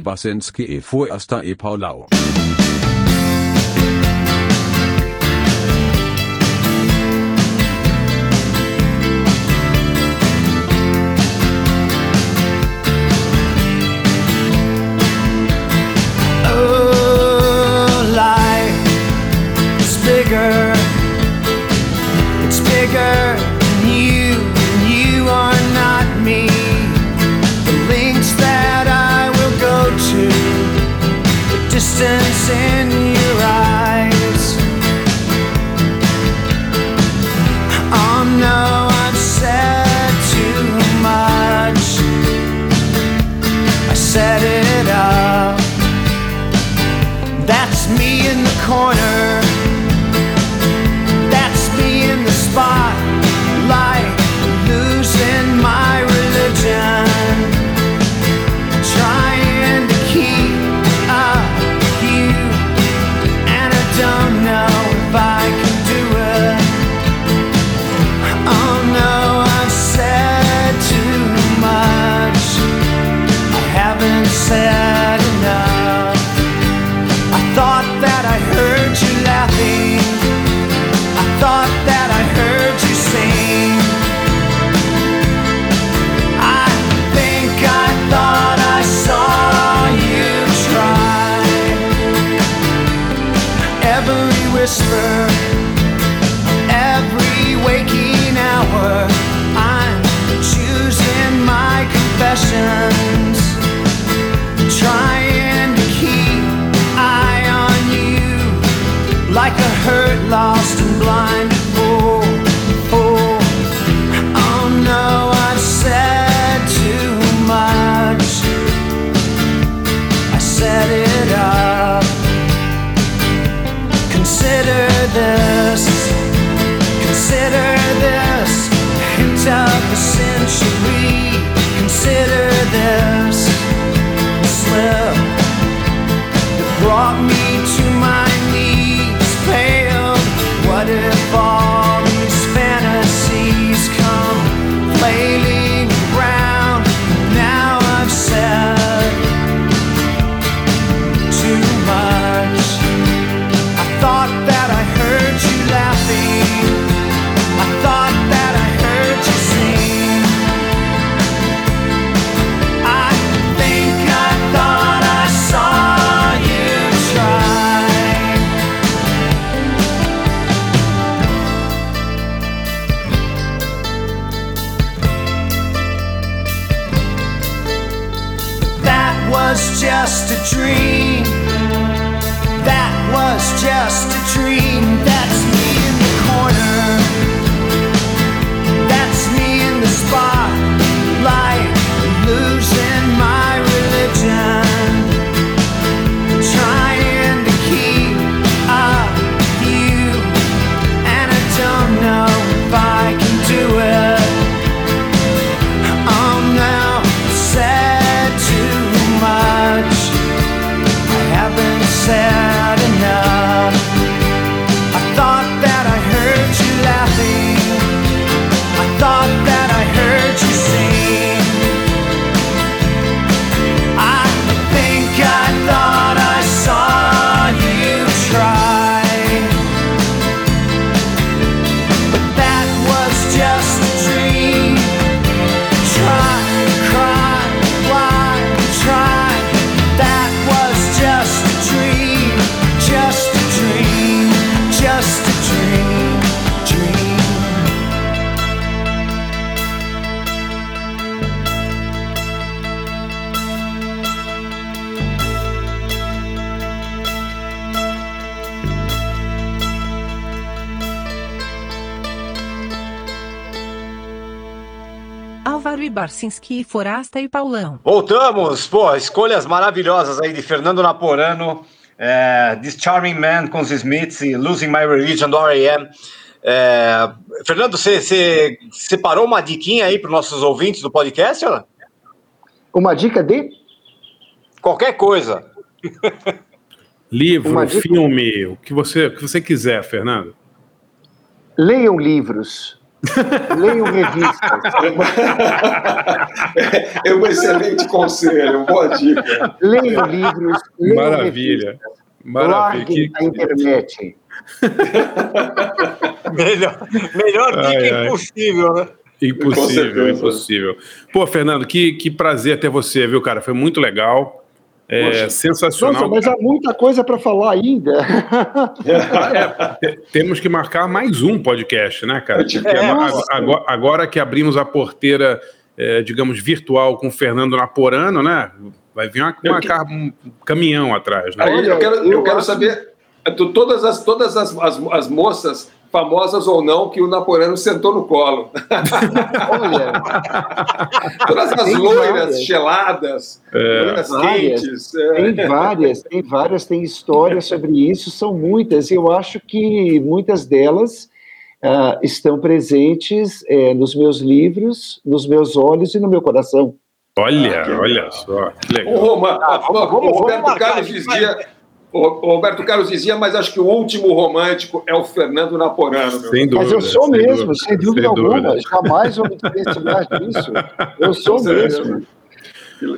Speaker 1: Basenski
Speaker 6: fue hasta e, e Paulau.
Speaker 9: Oh, It's bigger than you. distance in you.
Speaker 15: Forasta e Paulão.
Speaker 2: Voltamos, pô, escolhas maravilhosas aí de Fernando Naporano, é, This Charming Man com os Smiths e Losing My Religion do R.E.M. É, Fernando, você separou uma diquinha aí para os nossos ouvintes do podcast? Ó?
Speaker 5: Uma dica de?
Speaker 2: Qualquer coisa.
Speaker 3: Livro, filme, o que você, o que você quiser, Fernando.
Speaker 5: Leiam livros. Leiam revistas.
Speaker 4: É um excelente conselho, boa dica.
Speaker 5: Leiam livros. Leiam
Speaker 3: Maravilha.
Speaker 5: revistas.
Speaker 3: Maravilha. Que-
Speaker 5: a internet.
Speaker 2: Melhor, melhor dica
Speaker 3: Ai, ai.
Speaker 2: impossível, né?
Speaker 3: Impossível, impossível. Pô, Fernando, que, que prazer ter você, viu, cara? Foi muito legal. É,
Speaker 4: Poxa.
Speaker 3: sensacional.
Speaker 5: Nossa, mas há muita coisa para falar ainda.
Speaker 3: Te- Temos que marcar mais um podcast, né, cara?
Speaker 2: É,
Speaker 3: agora, agora- que abrimos a porteira, é, digamos, virtual com o Fernando Naporano, né? Vai vir uma, uma car- um caminhão atrás, né?
Speaker 4: Aí, eu quero, eu
Speaker 5: eu
Speaker 4: quero
Speaker 5: acho-
Speaker 4: saber tu- todas, as, todas as, as, as moças, famosas ou não, que o Napoleão sentou no colo.
Speaker 5: Olha,
Speaker 4: Todas as
Speaker 5: Tem
Speaker 4: loiras
Speaker 5: várias.
Speaker 4: geladas, loiras
Speaker 5: Várias.
Speaker 4: quentes. é.
Speaker 5: tem várias, tem várias, tem histórias sobre isso, são muitas. e Eu acho que muitas delas ah, estão presentes eh, nos meus livros, nos meus olhos e no meu coração.
Speaker 3: Olha, olha só, que
Speaker 4: O,
Speaker 3: legal.
Speaker 4: Roma,
Speaker 2: Ah, vamos-
Speaker 4: o
Speaker 2: vamos-
Speaker 4: Roberto
Speaker 2: vamos
Speaker 4: Carlos dizia. O Roberto Carlos dizia, mas acho que o último romântico é o Fernando Naporano. meu.
Speaker 3: Sem dúvida.
Speaker 5: Mas eu sou
Speaker 3: sem
Speaker 5: mesmo,
Speaker 3: dúvida,
Speaker 5: sem dúvida
Speaker 3: sem
Speaker 5: alguma.
Speaker 3: dúvida.
Speaker 5: Jamais vou me diferenciar disso. Eu sou mesmo.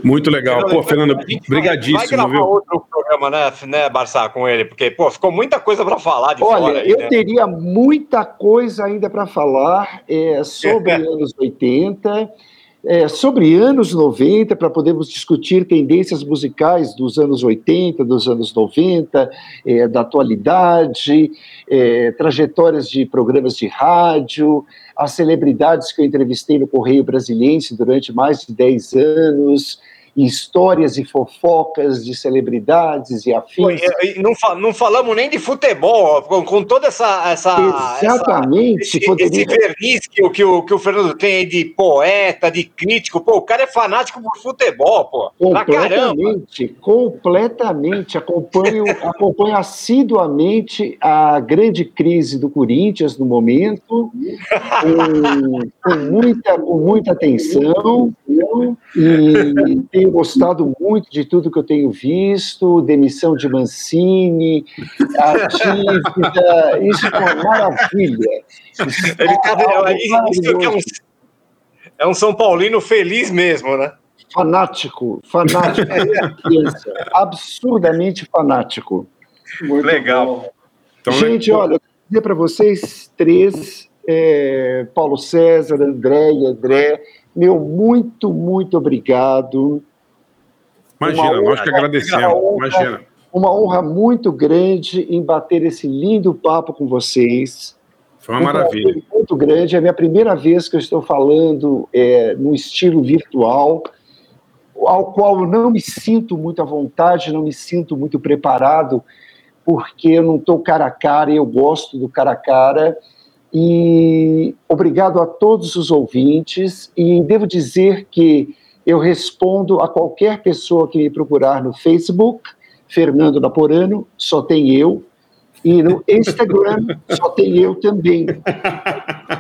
Speaker 3: Muito legal. Pô, Fernando,
Speaker 2: gente vai-
Speaker 3: brigadíssimo,
Speaker 2: gravar
Speaker 3: viu?
Speaker 2: outro programa, né, né, Barça, com ele, porque, pô, ficou muita coisa pra falar de
Speaker 5: Olha,
Speaker 2: fora aí,
Speaker 5: eu
Speaker 2: né?
Speaker 5: teria muita coisa ainda para falar é, sobre anos 80, é, sobre anos 90, para podermos discutir tendências musicais dos anos 80, dos anos 90, é, da atualidade, é, trajetórias de programas de rádio, as celebridades que eu entrevistei no Correio Brasiliense durante mais de 10 anos, histórias e fofocas de celebridades e afins.
Speaker 2: não, não falamos nem de futebol, com, com toda essa. essa
Speaker 5: Exatamente,
Speaker 2: essa- esse,
Speaker 5: poderia-
Speaker 2: esse verniz que, o- que, o, que o Fernando tem aí de poeta, de crítico. Pô, o cara é fanático por futebol, pô.
Speaker 5: Completamente, completamente. Acompanho, acompanho assiduamente a grande crise do Corinthians no momento, com, com muita, com muita atenção, e tenho gostado muito de tudo que eu tenho visto, demissão de Mancini, a dívida, isso é uma maravilha.
Speaker 2: Ele tá, é, é, um,
Speaker 5: maravilhoso.
Speaker 2: é um São Paulino feliz mesmo, né?
Speaker 5: Fanático, fanático, absurdamente fanático.
Speaker 4: Muito
Speaker 2: Legal.
Speaker 4: bom.
Speaker 3: Então,
Speaker 5: Gente,
Speaker 3: né,
Speaker 5: olha, eu quero dizer para vocês três, é, Paulo César, André e André, meu muito, muito obrigado.
Speaker 3: Imagina, nós que agradecemos.
Speaker 5: uma honra.
Speaker 3: Imagina.
Speaker 5: Uma honra muito grande em bater esse lindo papo com vocês.
Speaker 3: Foi uma
Speaker 5: Um
Speaker 3: maravilha.
Speaker 5: muito grande. É a minha primeira vez que eu estou falando é, no estilo virtual, ao qual eu não me sinto muito à vontade, não me sinto muito preparado, porque eu não estou cara a cara e eu gosto do cara a cara. E obrigado a todos os ouvintes. E devo dizer que eu respondo a qualquer pessoa que me procurar no Facebook, Fernando Naporano, só tem eu. E no Instagram só tem eu também.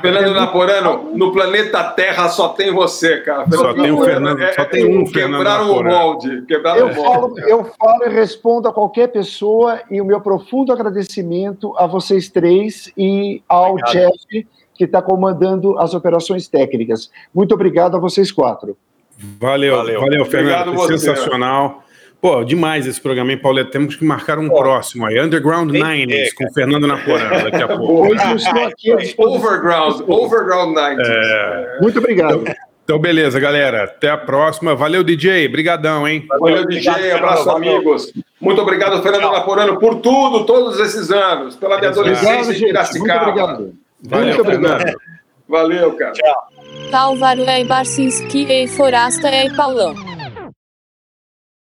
Speaker 4: Fernando Naporano, no planeta Terra só tem você, cara.
Speaker 3: Só tem o Fernando, só tem um Fernando
Speaker 4: Quebraram o molde. Quebraram
Speaker 5: Eu
Speaker 4: o molde.
Speaker 5: falo, eu falo e respondo a qualquer pessoa e o meu profundo agradecimento a vocês três e ao
Speaker 2: Obrigado.
Speaker 5: Jeff, que está comandando as operações técnicas. Muito obrigado a vocês quatro.
Speaker 3: Valeu, valeu,
Speaker 2: Valeu.
Speaker 3: Fernando.
Speaker 4: Obrigado
Speaker 3: sensacional. Pô, demais esse programa, hein, Pauleta? Temos que marcar um
Speaker 2: Pô.
Speaker 3: próximo aí. Underground Nines, com o Fernando Naporano daqui a pouco.
Speaker 5: Hoje eu estou aqui à disposição.
Speaker 4: Overground, Overground 90.
Speaker 3: É.
Speaker 5: Muito obrigado.
Speaker 3: Então, beleza, galera. Até a próxima. Valeu, DJ. Brigadão, hein?
Speaker 4: Valeu, DJ, abraço,
Speaker 2: Valeu.
Speaker 4: amigos. Muito obrado, Fernando
Speaker 2: Tchau.
Speaker 4: Naporano, por tudo, todos esses anos, pela minha
Speaker 3: Exato.
Speaker 4: adolescência
Speaker 5: Obrigado,
Speaker 4: em.
Speaker 5: Muito obrigado.
Speaker 3: Valeu,
Speaker 5: Muito obrigado.
Speaker 3: Fernando.
Speaker 4: Valeu, cara.
Speaker 16: Álvaro é Barcinski e Forasta é Paulão.